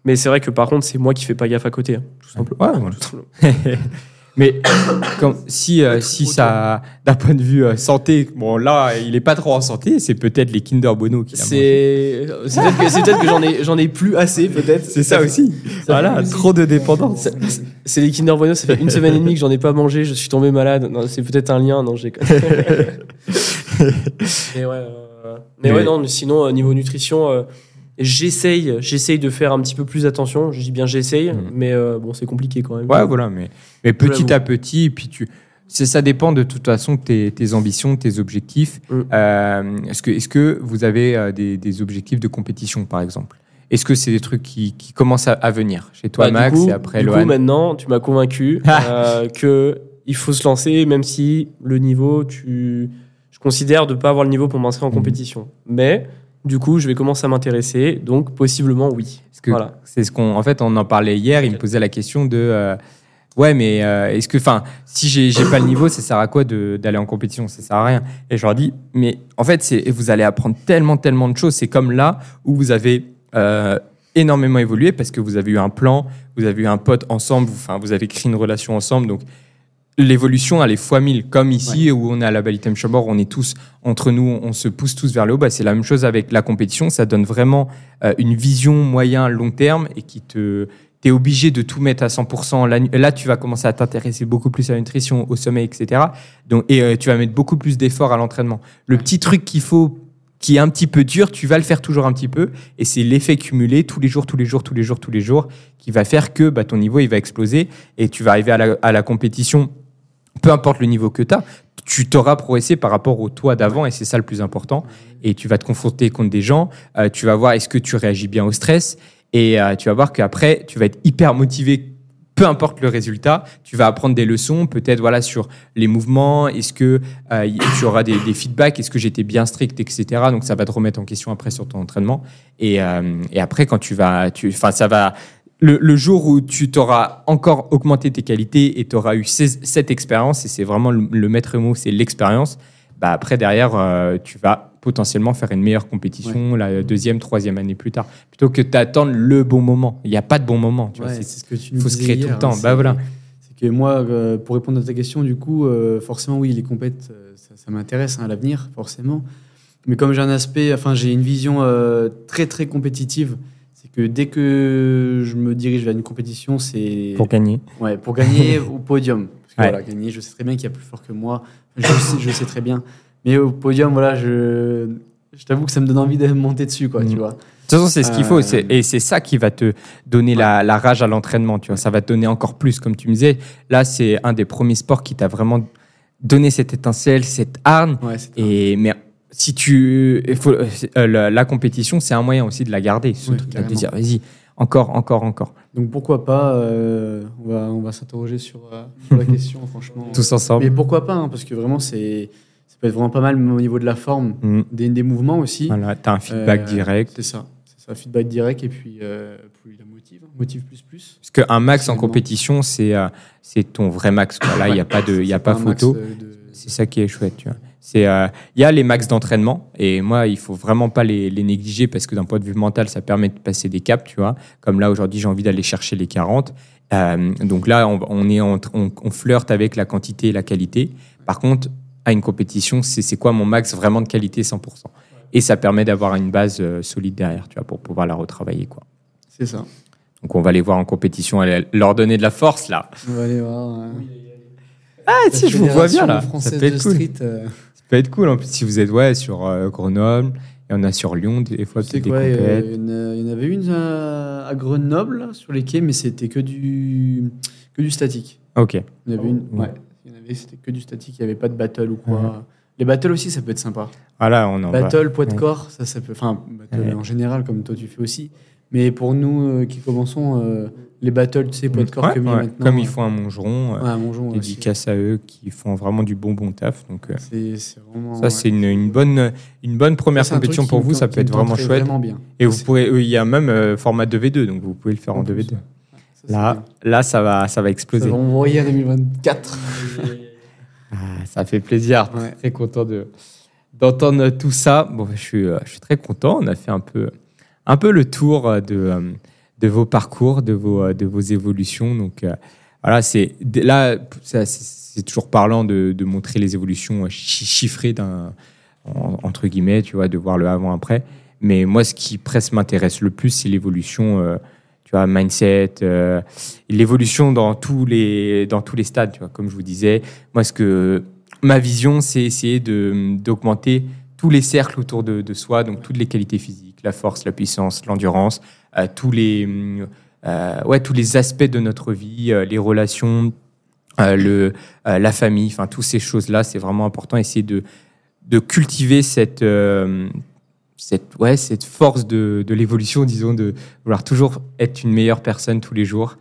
Mais c'est vrai que par contre, c'est moi qui fais pas gaffe à côté, hein, tout simplement. Ouais, *laughs* voilà. *laughs* Mais *coughs* quand, si, euh, si ça, d'un point de vue euh, santé, bon là, il est pas trop en santé. C'est peut-être les Kinder Bueno qui. C'est c'est peut-être que, c'est peut-être que j'en ai, j'en ai plus assez, peut-être. C'est ça aussi. Voilà, trop de dépendance. Ça- c'est- C'est les Kinder Bueno, ça fait une semaine et demie que j'en ai pas mangé, je suis tombé malade. Non, c'est peut-être un lien, non, j'ai. *laughs* mais ouais, euh, mais Mais- ouais, non, mais sinon, euh, niveau nutrition, euh, j'essaye, j'essaye de faire un petit peu plus attention. Je dis bien j'essaye, Mhm. mais euh, bon, c'est compliqué quand même. Ouais, voilà, mais, mais petit à petit, et puis tu. Ça dépend de toute façon de tes, tes ambitions, tes objectifs. Mm. Euh, est-ce, que, est-ce que vous avez euh, des, des objectifs de compétition, par exemple? Est-ce que c'est des trucs qui, qui commencent à, à venir? Chez toi, Bah, Max, coup- et après du coup, maintenant, tu m'as convaincu *laughs* euh, que il faut se lancer, même si le niveau, tu, je considère de pas avoir le niveau pour m'inscrire en Mhm. compétition. Mais du coup, je vais commencer à m'intéresser, donc possiblement oui. Parce que Voilà. c'est ce qu'on. En fait, on en parlait hier. Il me posait la question de. euh, ouais, mais euh, est-ce que, enfin, si j'ai, pas le niveau, ça sert à quoi d'aller en compétition? Ça sert à rien. Et je leur dis, mais en fait, c'est vous allez apprendre tellement, tellement de choses. C'est comme là où vous avez euh, énormément évolué parce que vous avez eu un plan, vous avez eu un pote ensemble, vous- enfin, vous avez créé une relation ensemble. Donc, l'évolution, elle est fois mille. Comme ici, où on est à la Balitem Chambord, on est tous entre nous, on se pousse tous vers le haut. Bah, c'est la même chose avec la compétition. Ça donne vraiment euh, une vision moyen, long terme et qui te. Tu es obligé de tout mettre à 100%. Là, là, tu vas commencer à t'intéresser beaucoup plus à la nutrition, au sommeil, etc. Donc, et euh, tu vas mettre beaucoup plus d'efforts à l'entraînement. Le petit truc qu'il faut, qui est un petit peu dur, tu vas le faire toujours un petit peu. Et c'est l'effet cumulé tous les jours, tous les jours, tous les jours, tous les jours, qui va faire que bah, ton niveau, il va exploser. Et tu vas arriver à la, à la compétition, peu importe le niveau que tu as, tu t'auras progressé par rapport au toi d'avant. Et c'est ça le plus important. Et tu vas te confronter contre des gens. euh, tu vas voir est-ce que tu réagis bien au stress. Et euh, tu vas voir qu'après, tu vas être hyper motivé, peu importe le résultat. Tu vas apprendre des leçons, peut-être voilà sur les mouvements. Est-ce que euh, tu auras des, feedbacks Est-ce que j'étais bien strict, etc. Donc ça va te remettre en question après sur ton entraînement. Et, et après, quand tu vas, tu, enfin ça va. Le, le jour où tu t'auras encore augmenté tes qualités et tu auras eu ces- cette expérience, et c'est vraiment le, le maître mot, c'est l'expérience, bah après derrière, euh, tu vas potentiellement faire une meilleure compétition la deuxième, troisième année plus tard, plutôt que d'attendre le bon moment. Il n'y a pas de bon moment. Tu vois, Ouais, c'est- ce que tu faut se créer tout hier, le temps. hein, Bah c'est- voilà. C'est que moi, euh, pour répondre à ta question, du coup, euh, forcément, oui, les compètes, ça, ça m'intéresse hein, à l'avenir, forcément. Mais comme j'ai un aspect, enfin, j'ai une vision très, très compétitive, que dès que je me dirige vers une compétition, c'est Pour gagner. ouais, pour gagner *laughs* au podium. Parce que Ouais. voilà, gagner, je sais très bien qu'il y a plus fort que moi. Je sais, je sais très bien. Mais au podium, voilà, je, je t'avoue que ça me donne envie de monter dessus, quoi, tu vois. De toute façon, c'est ce qu'il faut. Euh, Et c'est ça qui va te donner la, la rage à l'entraînement. Tu vois, ça va te donner encore plus, comme tu me disais. Là, c'est un des premiers sports qui t'a vraiment donné cette étincelle, cette hargne. Ouais, Et mais si tu, faut, euh, la, la compétition, c'est un moyen aussi de la garder. Ce Oui, truc de dire, vas-y, encore, encore, encore, Donc pourquoi pas, euh, on va, on va s'interroger sur, euh, sur la *laughs* question, franchement. tous ensemble. Mais pourquoi pas, hein, parce que vraiment, c'est, ça peut être vraiment pas mal même au niveau de la forme, Mm. des, des mouvements aussi. Voilà, t'as un feedback Euh, direct. C'est ça, c'est ça, feedback direct et puis, euh, puis la motive, motive plus plus. Parce qu'un max en compétition, c'est euh, c'est ton vrai max. Quoi. Là, il n'y a pas de, il y a pas photo. euh, de- C'est ça qui est chouette, tu vois. C'est, euh, il y a les max d'entraînement et moi, il faut vraiment pas les, les négliger parce que d'un point de vue mental, ça permet de passer des caps, tu vois. Comme là aujourd'hui, j'ai envie d'aller chercher les 40. Euh, donc là, on, on est en- on, on flirte avec la quantité et la qualité. Par contre, à une compétition, c'est quoi mon max vraiment de qualité 100%. Et ça permet d'avoir une base euh, solide derrière, tu vois, pour pouvoir la retravailler, quoi. C'est ça. Donc on va les voir en compétition, leur donner de la force là. On va aller voir. euh, Ah si, je vous vois bien là. Ça peut de être cool. street, euh, Ça peut être cool en plus si vous êtes ouais, sur euh, Grenoble, il y en a sur Lyon des fois, peut-être des quoi euh, compètes. Il y en a- il y en avait une à, à Grenoble sur les quais, mais c'était que du que du statique. Ok. Il y en avait une. Oh. Ouais. Il y en avait, c'était que du statique. Il n'y avait pas de battle ou quoi. Les battles aussi, ça peut être sympa. Voilà, on en va. battle, poids de Ouais. corps, ça, ça peut. Enfin, battle Ouais. en général, comme toi tu fais aussi. Mais pour nous euh, qui commençons, euh, les battles, tu sais, poids de corps Ouais, comme ouais. maintenant. Comme ils euh, font un Mongeron, Ouais, à aussi. dédicace à eux qui font vraiment du bon bon taf. Donc C'est c'est vraiment. ça c'est une, une bonne une bonne première Ça, compétition pour vous, ça peut être vraiment chouette. Vraiment bien. Et vous C'est- pourrez, il y a même euh, format 2v2, donc vous pouvez le faire en, En plus, 2v2. ouais. Ça, c'est Là, bien. là ça va ça va Ça exploser. va envoyer en 2024. Ah, ça fait plaisir. Très content de d'entendre tout ça. Bon, je suis, je suis très content. On a fait un peu, un peu le tour euh, de, euh, de vos parcours, de vos, euh, évolutions. Donc voilà, c'est là, c'est toujours parlant de, montrer les évolutions chi- chiffrées entre guillemets, tu vois, de voir le avant-après. Mais moi, ce qui presque m'intéresse le plus, c'est l'évolution, tu vois, mindset, l'évolution dans tous les dans tous les stades, tu vois. Comme je vous disais, moi, ce que ma vision, c'est essayer de d'augmenter tous les cercles autour de, de soi, donc toutes les qualités physiques, la force, la puissance, l'endurance, euh, tous les euh, ouais tous les aspects de notre vie, euh, les relations, le la famille, enfin toutes ces choses là, c'est vraiment important. Essayer de de cultiver cette cette ouais cette force de, de l'évolution, disons, de vouloir toujours être une meilleure personne tous les jours.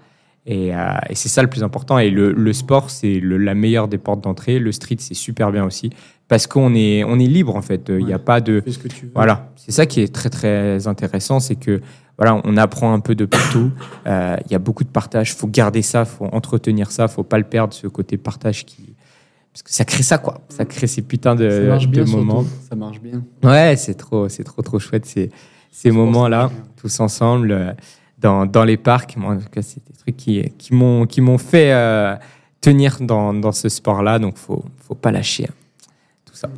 Et, euh, et c'est ça le plus important. Et le, le sport, c'est la meilleure des portes d'entrée. Le street, c'est super bien aussi. Parce qu'on est, on est libre, en fait. Il n'y a pas de. Ce que tu veux. Voilà. C'est ça qui est très, très intéressant. C'est que, voilà, on apprend un peu de partout. Euh, Il y a beaucoup de partage. Il faut garder ça. Il faut entretenir ça. Il faut pas le perdre, ce côté partage qui. Parce que ça crée ça, quoi. Ça crée ces putains de, Ça marche de bien, moments. surtout. Ça marche bien. Ouais, c'est trop, c'est trop, trop chouette ces, ces moments-là, tous ensemble, euh, dans, dans les parcs. Moi, en tout cas, c'est des trucs qui, qui m'ont, qui m'ont fait euh, tenir dans, dans ce sport-là. Donc, faut, faut pas lâcher hein, tout ça.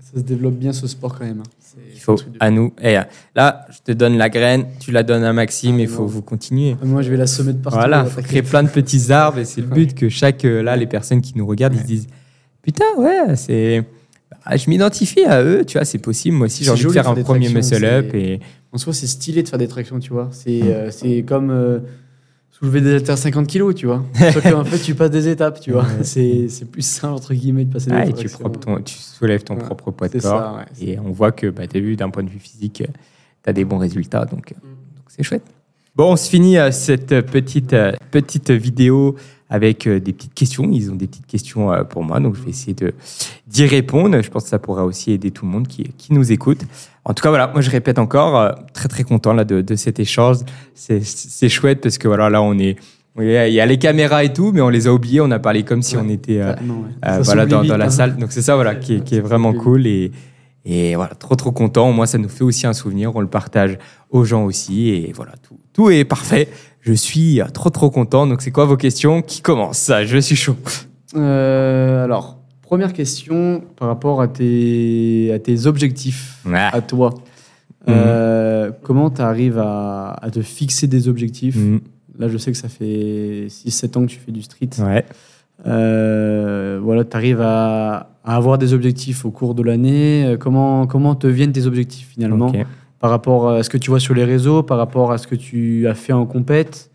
Ça se développe bien ce sport quand même. hein. C'est- Il faut à nous. Et euh, là, je te donne la graine, tu la donnes à Maxime, Ah, il faut non. vous continuer. Moi, je vais la semer de partout. Voilà, là, faut créer plein de petits arbres et c'est le but que chaque euh, là les personnes qui nous regardent ils se disent putain ouais c'est bah, je m'identifie à eux tu vois c'est possible moi aussi j'ai envie de faire un premier muscle up et En soi, c'est stylé de faire des tractions, tu vois. C'est euh, c'est comme euh, soulever des haltères 50 kilos, tu vois. *laughs* Sauf qu'en fait, tu passes des étapes, tu vois. *laughs* C'est c'est plus simple, entre guillemets, de passer des Ah, et tractions. tu, ton- tu soulèves ton Ouais, propre poids de corps. ça, ouais. c'est- Et on voit que bah, as vu d'un point de vue physique, tu as des bons résultats. Donc euh, donc c'est chouette. Bon, on se finit cette petite, petite vidéo avec euh, des petites questions. Ils ont des petites questions euh, pour moi, donc je vais essayer de- d'y répondre. Je pense que ça pourra aussi aider tout le monde qui, qui nous écoute. En tout cas, voilà, moi je répète encore, euh, très très content là, de, de cet échange. C'est- chouette parce que voilà, là on est. Il y a- les caméras et tout, mais on les a oubliés. On a parlé comme si Ouais. on était euh, Ah, non, ouais. euh, Ça voilà, dans, vite, dans la hein. salle. Donc c'est ça voilà, qui, est, qui est vraiment cool. Et, et voilà, trop trop content. Moi, ça nous fait aussi un souvenir. On le partage aux gens aussi. Et voilà, tout, tout est parfait. Je suis euh, trop trop content. Donc c'est quoi vos questions Qui commence Je suis chaud. Euh, alors, première question par rapport à tes, à tes objectifs, Ah, à toi. Euh, comment tu arrives à, à te fixer des objectifs? Mhm. Là, je sais que ça fait 6-7 ans que tu fais du street. Ouais. Euh, voilà, tu arrives à, à avoir des objectifs au cours de l'année. Comment, comment te viennent tes objectifs finalement? Par rapport à ce que tu vois sur les réseaux, par rapport à ce que tu as fait en compète,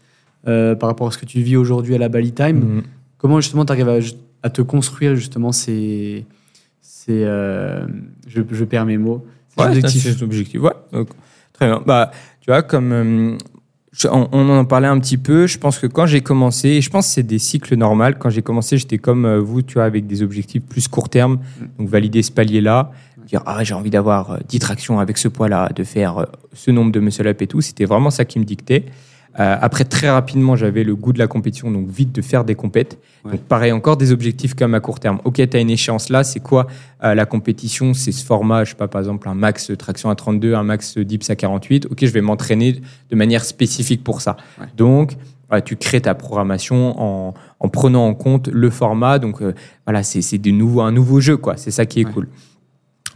euh, par rapport à ce que tu vis aujourd'hui à la Bali Time Mhm. Comment justement tu arrives à, à te construire justement ces. ces euh, je, je perds mes mots. Ces Ouais, objectifs? ça, c'est objectif. Ouais. Donc, très bien. Bah, tu vois, comme euh, je- on, on en parlait un petit peu, je pense que quand j'ai commencé, et je pense que c'est des cycles normaux. Quand j'ai commencé, j'étais comme vous, tu vois, avec des objectifs plus court terme. Donc, valider ce palier-là, dire ah j'ai envie d'avoir euh, 10 tractions avec ce poids-là, de faire euh, ce nombre de muscle up et tout. C'était vraiment ça qui me dictait. Euh, après, très rapidement, j'avais le goût de la compétition, donc vite de faire des compètes. Ouais. Donc, pareil, encore des objectifs comme à court terme. Ok, tu as une échéance là, c'est quoi euh, la compétition? C'est ce format, je sais pas, par exemple, un max traction à 32, un max dips à 48. Ok, je vais m'entraîner de manière spécifique pour ça. Ouais. Donc, voilà, tu crées ta programmation en, en prenant en compte le format. Donc, euh, voilà, c'est nouveau, un nouveau jeu, quoi. C'est ça qui est Ouais. cool.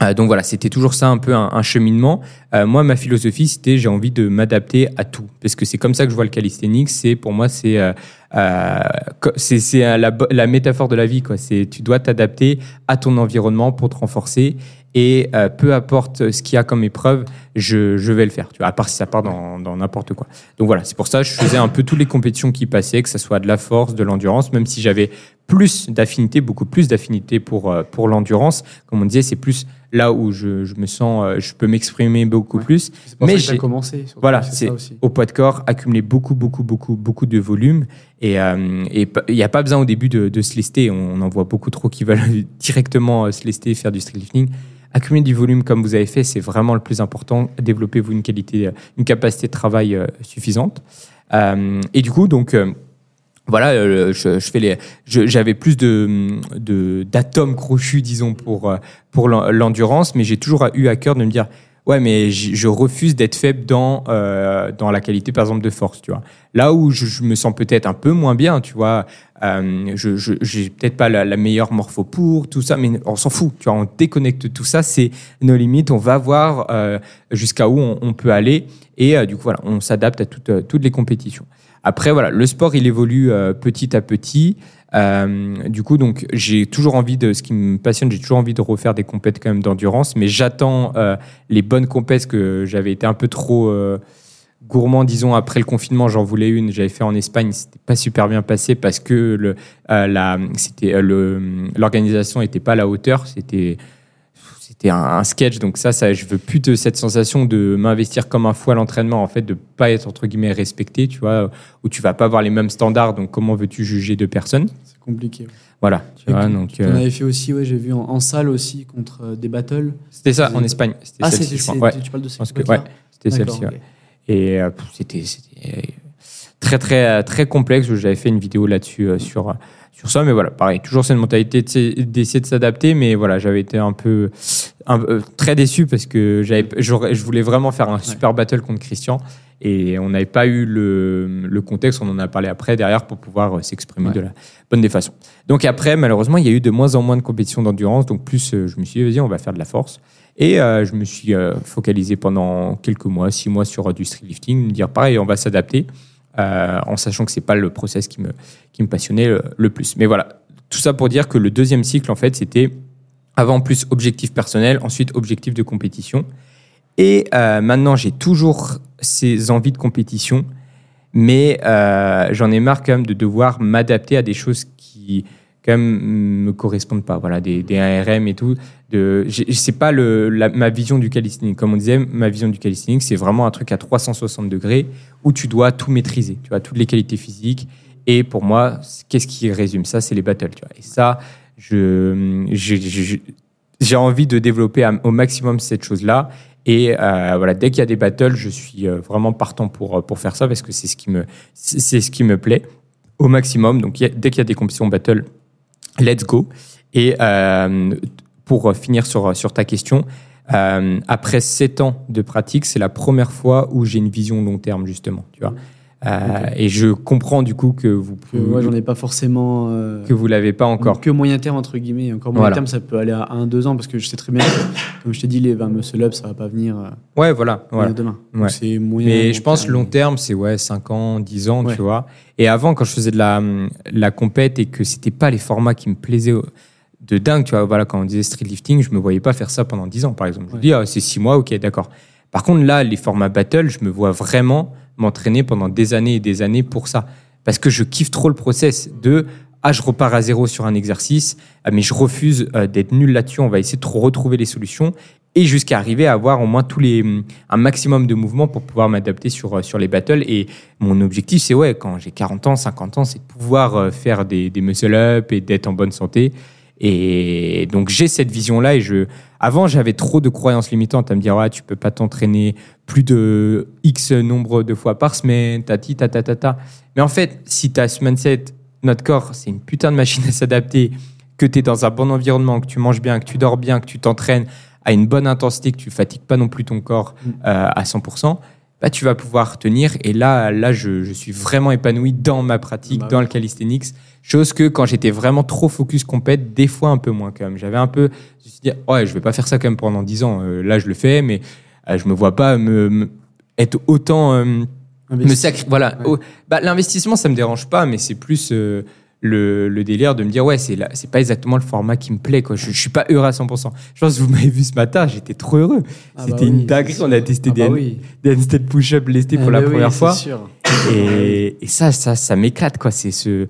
Euh, donc voilà, c'était toujours ça un peu un, cheminement. Euh, moi, ma philosophie, c'était j'ai envie de m'adapter à tout, parce que c'est comme ça que je vois le calisthenics. C'est pour moi, c'est euh, la, métaphore de la vie. Quoi. Tu dois t'adapter à ton environnement pour te renforcer. Et peu importe ce qu'il y a comme épreuve, je, vais le faire. Tu vois, à part si ça part dans n'importe quoi. Donc voilà, c'est pour ça que je faisais un peu toutes les compétitions qui passaient, que ce soit de la force, de l'endurance, même si j'avais plus d'affinité, beaucoup plus d'affinité pour, euh, pour l'endurance. Comme on disait, c'est plus là où je, je me sens, euh, je peux m'exprimer beaucoup Ouais. plus. C'est pour Mais j'ai- commencé. Voilà, c'est au poids de corps, accumuler beaucoup, beaucoup, beaucoup, beaucoup de volume. Et euh, il n'y a pas besoin au début de, de se lester. On en voit beaucoup trop qui veulent *laughs* directement se lester, faire du streetlifting. Accumuler du volume comme vous avez fait, c'est vraiment le plus important. Développez-vous une qualité, une capacité de travail suffisante. Euh, et du coup, donc, voilà, euh, je, je fais les, j'avais plus de, d'atomes crochus, disons, pour euh, pour l'en- l'endurance, mais j'ai toujours eu à cœur de me dire, ouais, mais je refuse d'être faible dans euh, dans la qualité, par exemple, de force, tu vois. Là où je, je me sens peut-être un peu moins bien, tu vois, euh, je je- j'ai peut-être pas la, la meilleure morpho pour tout ça, mais on s'en fout, tu vois, on déconnecte tout ça, c'est nos limites, on va voir euh, jusqu'à où on, on peut aller, et euh, du coup, voilà, on s'adapte à toutes toutes les compétitions. Après, voilà, le sport, il évolue euh, petit à petit. Euh, du coup, donc, j'ai toujours envie de, ce qui me passionne, j'ai toujours envie de refaire des compètes quand même d'endurance, mais j'attends euh, les bonnes compètes que j'avais été un peu trop euh, gourmand, disons, après le confinement. J'en voulais une, j'avais fait en Espagne, c'était pas super bien passé parce que le, euh, la, c'était euh, le, l'organisation était pas à la hauteur, c'était c'était un, un sketch, donc ça, ça, je veux plus de cette sensation de m'investir comme un fou à l'entraînement, en fait, de pas être entre guillemets respecté, tu vois, où tu vas pas avoir les mêmes standards, donc comment veux-tu juger deux personnes? C'est compliqué. ouais. Voilà, tu vois, tu- donc Tu en euh, avais fait aussi, ouais, j'ai vu en, en salle aussi contre euh, des battles. c'était ça en Espagne, Ah, c'était, je crois. c'est- Ouais, tu parles de cette ouais, c'était celle-ci. Et euh, c'était c'était très très très complexe. J'avais fait une vidéo là-dessus euh, sur euh, sur ça, mais voilà, pareil, toujours cette mentalité d'essayer de s'adapter, mais voilà, j'avais été un peu, un peu- très déçu parce que j'avais, je voulais vraiment faire un super battle contre Christian et on n'avait pas eu le, le contexte. On en a parlé après derrière pour pouvoir euh, s'exprimer Ouais. de la bonne des façons. Donc après, malheureusement, il y a eu de moins en moins de compétitions d'endurance, donc plus euh, je me suis dit, vas-y, on va faire de la force. Et euh, je me suis euh, focalisé pendant quelques mois, six mois sur euh, du streetlifting, me dire pareil, on va s'adapter, euh, en sachant que c'est pas le process qui me, qui me passionnait le, le plus. Mais voilà, tout ça pour dire que le deuxième cycle, en fait, c'était avant plus objectif personnel, ensuite objectif de compétition. Et euh, maintenant, j'ai toujours ces envies de compétition, mais euh, j'en ai marre quand même de devoir m'adapter à des choses qui quand même me correspondent pas. Voilà, des, des ARM et tout. De, c'est pas le, ma vision du calisthenics. Comme on disait, ma vision du calisthenics, c'est vraiment un truc à 360 degrés où tu dois tout maîtriser. Tu vois, toutes les qualités physiques. Et pour moi, qu'est-ce qui résume ça? C'est les battles. Tu vois. Et ça, je, j'ai envie de développer au maximum cette chose-là. Et euh, voilà, dès qu'il y a des battles, je suis euh, vraiment partant pour, euh, pour faire ça parce que c'est ce qui me, c'est ce qui me plaît au maximum. Donc, dès qu'il y a des compétitions battle, let's go. Et euh, pour finir sur, sur ta question, euh, après sept ans de pratique, c'est la première fois où j'ai une vision long terme, justement. Tu vois. Euh, Et je comprends du coup que vous Que moi, j'en ai pas forcément. euh, que vous l'avez pas encore. Que moyen terme, entre guillemets. Encore moyen Voilà. terme, ça peut aller à 1-2 ans parce que je sais très bien que, comme je t'ai dit, les 20 muscle up, ça va pas venir euh, Ouais, voilà. voilà. demain. Donc Ouais. c'est moyen. Mais je pense terme. long terme, c'est ouais, 5 ans, 10 ans, Ouais. tu vois. Et avant, quand je faisais de la, la compète et que c'était pas les formats qui me plaisaient de dingue, tu vois, voilà, quand on disait street lifting, je me voyais pas faire ça pendant 10 ans, par exemple. Je me dis, ah, c'est 6 mois, ok, d'accord. Par contre, là, les formats battle, je me vois vraiment m'entraîner pendant des années et des années pour ça. Parce que je kiffe trop le process de, ah, je repars à zéro sur un exercice, ah, mais je refuse euh, d'être nul là-dessus, on va essayer de retrouver les solutions et jusqu'à arriver à avoir au moins tous les, un maximum de mouvements pour pouvoir m'adapter sur, euh, sur les battles. Et mon objectif, c'est ouais, quand j'ai 40 ans, 50 ans, c'est de pouvoir euh, faire des, des muscle-up et d'être en bonne santé. Et donc j'ai cette vision-là. Et je, avant, j'avais trop de croyances limitantes à me dire ouais, tu peux pas t'entraîner plus de X nombre de fois par semaine, tati, ta, ta, ta, ta. Mais en fait, si tu as ce mindset, notre corps, c'est une putain de machine à s'adapter, que tu es dans un bon environnement, que tu manges bien, que tu dors bien, que tu t'entraînes à une bonne intensité, que tu fatigues pas non plus ton corps Mm. euh, à 100%, bah, tu vas pouvoir tenir. Et là, là je, je suis vraiment épanoui dans ma pratique, Bah dans oui. le calisthenics. Chose que quand j'étais vraiment trop focus compète, des fois un peu moins quand même. J'avais un peu, je me suis dit, ouais, je vais pas faire ça quand même pendant 10 ans. Euh, là, je le fais, mais euh, je me vois pas me, me- être autant euh, me sacri- Voilà. Ouais. Oh, bah, L'investissement, ça me dérange pas, mais c'est plus le, le délire de me dire, ouais, c'est c'est pas exactement le format qui me plaît. Quoi. Je, je suis pas heureux à 100%. Je pense que vous m'avez vu ce matin, j'étais trop heureux. Ah bah C'était oui, une dinguerie. On a testé Ah des, bah oui. des handstand push-up lestés pour Ah la bah oui, première fois. sûr. Et, et ça, ça, ça m'éclate, quoi. C'est ce.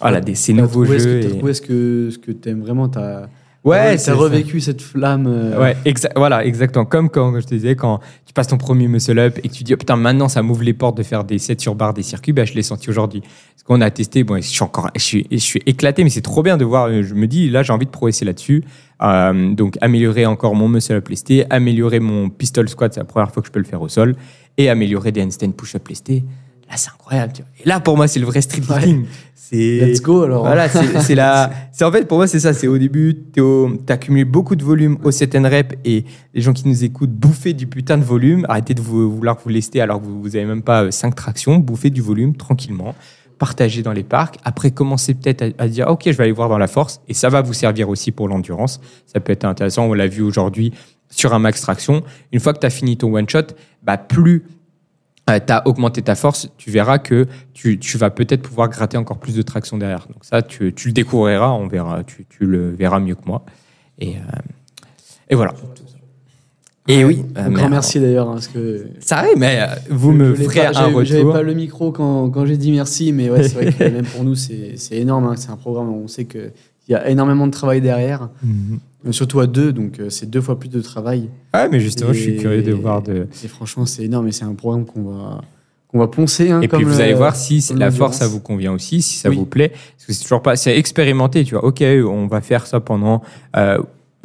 Voilà, des, ces nouveaux trouvé ce jeux. que- T'as et- trouvé ce que, ce que t'aimes vraiment. T'as Ouais, t'as revécu cette flamme. euh, Ouais, exa- voilà, exactement. Comme quand je te disais, quand tu passes ton premier muscle up et que tu dis, oh, putain, maintenant ça m'ouvre les portes de faire des 7 sur barre, des circuits, bah, je l'ai senti aujourd'hui. Parce qu'on a testé, bon, je suis encore, je suis, je suis éclaté, mais c'est trop bien de voir. euh, Je me dis, là, j'ai envie de progresser là-dessus. Euh, donc, améliorer encore mon muscle up lesté, améliorer mon pistol squat, c'est la première fois que je peux le faire au sol, et améliorer des handstand push-up lestés. Là, c'est incroyable. tu vois. Et là, pour moi, c'est le vrai street Ouais. C'est Let's go alors. voilà, *laughs* c'est la. C'est en fait pour moi c'est ça. C'est au début, t'as accumulé beaucoup de volume au set and rep et les gens qui nous écoutent bouffez du putain de volume. Arrêtez de vouloir vous lester alors que vous, vous avez même pas 5 tractions. Bouffez du volume tranquillement. Partagez dans les parcs. Après, commencez peut-être à, à dire ok, je vais aller voir dans la force et ça va vous servir aussi pour l'endurance. Ça peut être intéressant. On l'a vu aujourd'hui sur un max traction. Une fois que tu as fini ton one shot, bah plus tu as augmenté ta force, tu verras que tu, tu vas peut-être pouvoir gratter encore plus de traction derrière. Donc ça, tu, tu le découvriras, on verra, tu, tu le verras mieux que moi. Et, euh, et voilà. Et oui, euh, Un grand merci d'ailleurs. hein, parce que Ça arrive, mais euh, vous me ferez pas- un j'avais- J'avais retour. pas le micro quand, quand j'ai dit merci, mais ouais, c'est vrai que *laughs* même pour nous, c'est énorme. hein, C'est un programme, on sait qu'il y a énormément de travail derrière, Mhm. euh, surtout à deux, donc euh, c'est deux fois plus de travail. Ouais, mais justement, je suis curieux de voir de. Et franchement, c'est énorme et c'est un programme qu'on va, qu'on va poncer. hein, Et puis vous allez voir si la force, ça vous convient aussi, si ça Oui. vous plaît. Parce que c'est toujours pas, c'est expérimenté, tu vois. Ok, on va faire ça pendant. euh,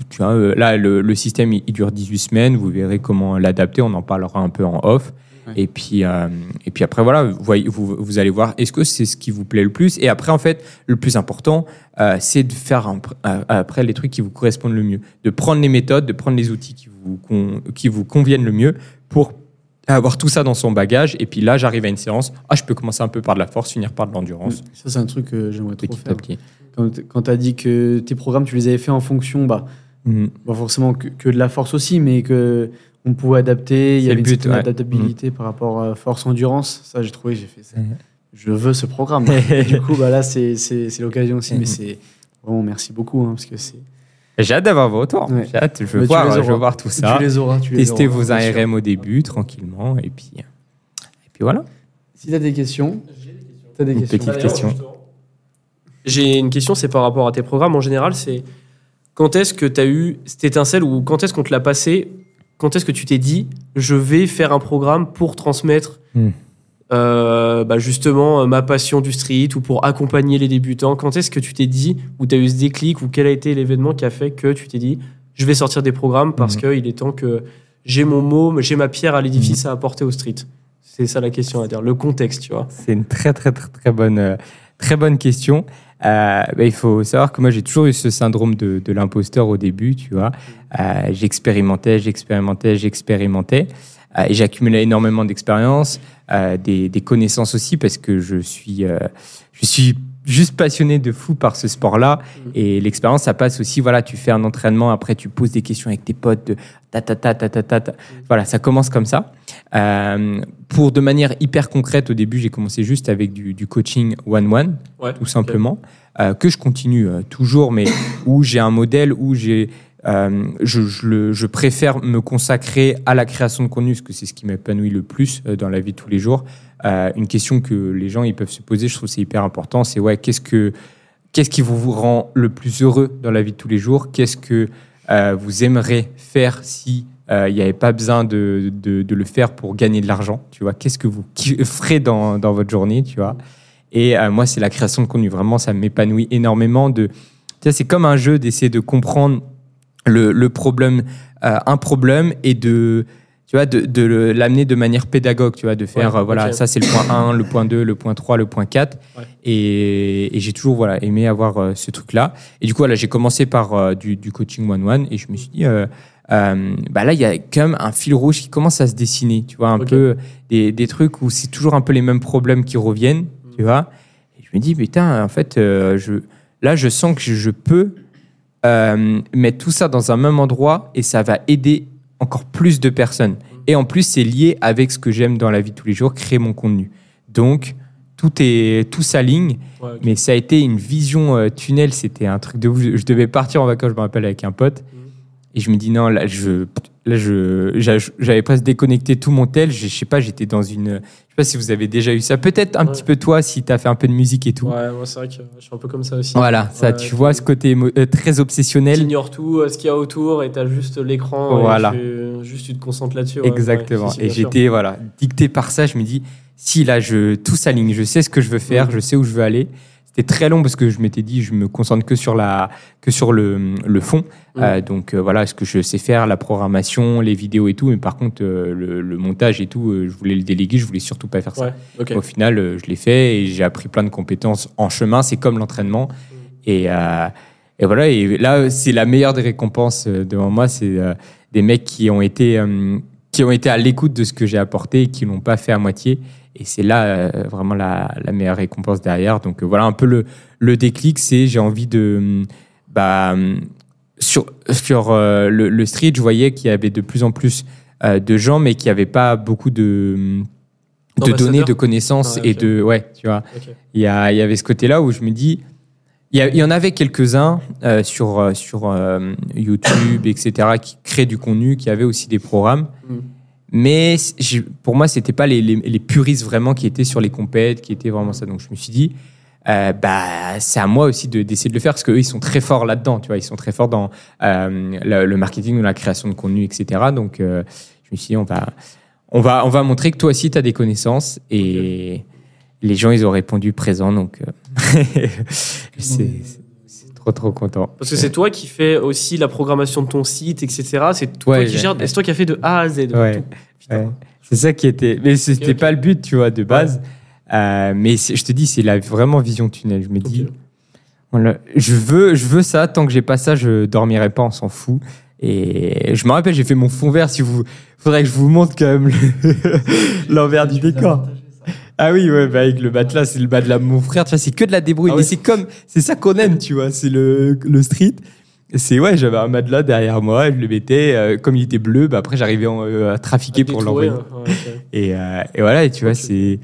tu vois, euh, là, le, le système, il, il dure 18 semaines. Vous verrez comment l'adapter. On en parlera un peu en off. Ouais. Et puis, euh, et puis après, voilà, vous, voyez, vous, vous allez voir, est-ce que c'est ce qui vous plaît le plus? Et après, en fait, le plus important, euh, c'est de faire un- euh, après les trucs qui vous correspondent le mieux. De prendre les méthodes, de prendre les outils qui vous, con- qui vous conviennent le mieux pour avoir tout ça dans son bagage. Et puis là, j'arrive à une séance. Ah, je peux commencer un peu par de la force, finir par de l'endurance. Ça, c'est un truc que j'aimerais trop Petit à faire. petit. Quand, tu as dit que tes programmes, tu les avais fait en fonction, bah, Mhm. pas forcément que, que de la force aussi, mais que on pouvait adapter. Il y avait une but, certaine ouais. adaptabilité par rapport à force-endurance. Ça, j'ai trouvé, j'ai fait ça. Mhm. Je veux ce programme. *laughs* Et du coup, bah, là, c'est l'occasion aussi. Mais c'est vraiment merci beaucoup. hein, parce que c'est. J'ai hâte d'avoir vos retours. Ouais. J'ai hâte, je veux, tu voir, je veux voir tout ça. Tu les auras. Tu les Tester auras, vos. ARM au début, tranquillement. Et puis, et puis voilà. Si tu as des questions, tu as des Une questions. petite question. J'ai une question, c'est par rapport à tes programmes en général, c'est quand est-ce que tu as eu cette étincelle ou quand est-ce qu'on te l'a passé Quand est-ce que tu t'es dit, je vais faire un programme pour transmettre Hmm. euh, bah, justement euh, ma passion du street ou pour accompagner les débutants? Quand est-ce que tu t'es dit, ou tu as eu ce déclic, ou quel a été l'événement qui a fait que tu t'es dit, je vais sortir des programmes parce Hmm. qu'il est temps que j'ai mon mot, j'ai ma pierre à Hmm. l'édifice à apporter au street? C'est ça la question à dire, le contexte, tu vois. C'est une très, très, très, très bonne, euh, très bonne question. Euh, bah, il faut savoir que moi, j'ai toujours eu ce syndrome de, de l'imposteur au début, tu vois. Euh, j'expérimentais, j'expérimentais, j'expérimentais. Euh, et j'accumulais énormément d'expérience, euh, des, des connaissances aussi, parce que je suis, euh, je suis juste passionné de fou par ce sport-là. Et l'expérience, ça passe aussi, voilà, tu fais un entraînement, après tu poses des questions avec tes potes, de ta ta ta ta ta ta. ta. Voilà, ça commence comme ça. Euh, pour de manière hyper concrète, au début, j'ai commencé juste avec du, du coaching one-one, Ouais, tout simplement, euh, que je continue euh, toujours, mais *coughs* où j'ai un modèle, où j'ai, euh, je, je, le- je préfère me consacrer à la création de contenu, parce que c'est ce qui m'épanouit le plus dans la vie de tous les jours. Euh, une question que les gens ils peuvent se poser, je trouve que c'est hyper important, c'est ouais, qu'est-ce que qu'est-ce qui vous rend le plus heureux dans la vie de tous les jours? Qu'est-ce que euh, vous aimeriez faire si euh, il n'y avait pas besoin de, de, le faire pour gagner de l'argent Tu vois, qu'est-ce que vous ferez dans, dans votre journée Tu vois Et euh, moi, c'est la création de contenu. Vraiment, ça m'épanouit énormément. De, c'est comme un jeu d'essayer de comprendre le, le problème, un problème et de tu vois, de, de l'amener de manière pédagogue, tu vois, de faire, Ouais, euh, voilà, ça c'est le point 1, le point 2, le point 3, le point 4. Ouais. Et, et j'ai toujours voilà, aimé avoir euh, ce truc-là. Et du coup, voilà, j'ai commencé par euh, du, du coaching one-one et je me suis dit, euh, bah là, il y a quand même un fil rouge qui commence à se dessiner, tu vois, un peu des, des trucs où c'est toujours un peu les mêmes problèmes qui reviennent, tu vois. Et je me dis, putain, en fait, je, là, je sens que je, peux mettre tout ça dans un même endroit et ça va aider encore plus de personnes. Et en plus, c'est lié avec ce que j'aime dans la vie de tous les jours, créer mon contenu. Donc, tout, est, tout s'aligne, Ouais, mais ça a été une vision euh, tunnel, c'était un truc de ouf. Je devais partir en vacances, je me rappelle, avec un pote. Et je me dis, non, là, je, là, je, j'a- j'avais presque déconnecté tout mon tel. Je, je sais pas, j'étais dans une. Je sais pas si vous avez déjà eu ça. Peut-être un Ouais. petit peu toi, si tu as fait un peu de musique et tout. Ouais, moi c'est vrai que je suis un peu comme ça aussi. Voilà, ça, Ouais, tu tu- vois ce côté euh, très obsessionnel. T'ignores tout, euh, ce qu'il y a autour, et t'as juste l'écran. Voilà. Et tu, juste tu te concentres là-dessus. Exactement. ouais, et j'étais voilà dicté par ça. Je me dis si là je tout s'aligne, je sais ce que je veux faire, Mhm. je sais où je veux aller. C'était très long parce que je m'étais dit je me concentre que sur la que sur le, le fond. Mhm. Euh, donc euh, voilà ce que je sais faire, la programmation, les vidéos et tout. Mais par contre euh, le, le montage et tout, je voulais le déléguer. Je voulais surtout pas faire ça. Ouais. Au final, je l'ai fait et j'ai appris plein de compétences en chemin. C'est comme l'entraînement. Et, euh, et voilà. Et là, c'est la meilleure des récompenses devant moi. C'est des mecs qui ont été, qui ont été à l'écoute de ce que j'ai apporté et qui l'ont pas fait à moitié. Et c'est là euh, vraiment la, la meilleure récompense derrière. Donc euh, voilà un peu le, le déclic. C'est j'ai envie de. hum, Bah, hum, sur sur euh, le, le street, je voyais qu'il y avait de plus en plus de gens, mais qui n'avaient pas beaucoup de. hum, de données, de connaissances Ah et de ouais, tu vois. Il y, a, y avait ce côté-là où je me dis, il y, en avait quelques-uns euh, sur, sur euh, YouTube, etc., qui créent du contenu, qui avaient aussi des programmes. Mm. Mais j'ai- pour moi, c'était pas les, les, les puristes vraiment qui étaient sur les compètes, qui étaient vraiment ça. Donc je me suis dit, euh, bah, c'est à moi aussi de- d'essayer de le faire parce qu'eux, ils sont très forts là-dedans. Tu vois, ils sont très forts dans euh, le, le marketing, la création de contenu, etc. Donc je me suis dit, on va, on va, on va montrer que toi aussi, tu as des connaissances. Et les gens, ils ont répondu présent. Donc euh, *laughs* c'est trop, trop content. Parce que c'est toi qui fais aussi la programmation de ton site, etc. C'est toi Ouais, qui gères, c'est toi qui as fait de A à Z. Ouais. Ouais. C'est ça qui était. Mais c'était Ok, ok. pas le but, tu vois, de base. Euh, mais je te dis, c'est la vraiment vision tunnel. Je me dis, voilà, je veux, je veux ça. Tant que j'ai pas ça, je dormirai pas. On s'en fout. Et je me rappelle, j'ai fait mon fond vert. Si vous, faudrait que je vous montre quand même le- *laughs* l'envers du décor. Ah oui, ouais, bah avec le matelas, c'est le bas de la mon frère. Tu vois, c'est que de la débrouille. Ah mais ouais. c'est comme, c'est ça qu'on aime, tu vois. C'est le, le street. C'est ouais, j'avais un matelas derrière moi, je le mettais. euh, comme il était bleu, bah après j'arrivais en- euh, à trafiquer pour l'envoyer. hein. Ouais. *laughs* Et, euh, et voilà, et tu vois, c'est.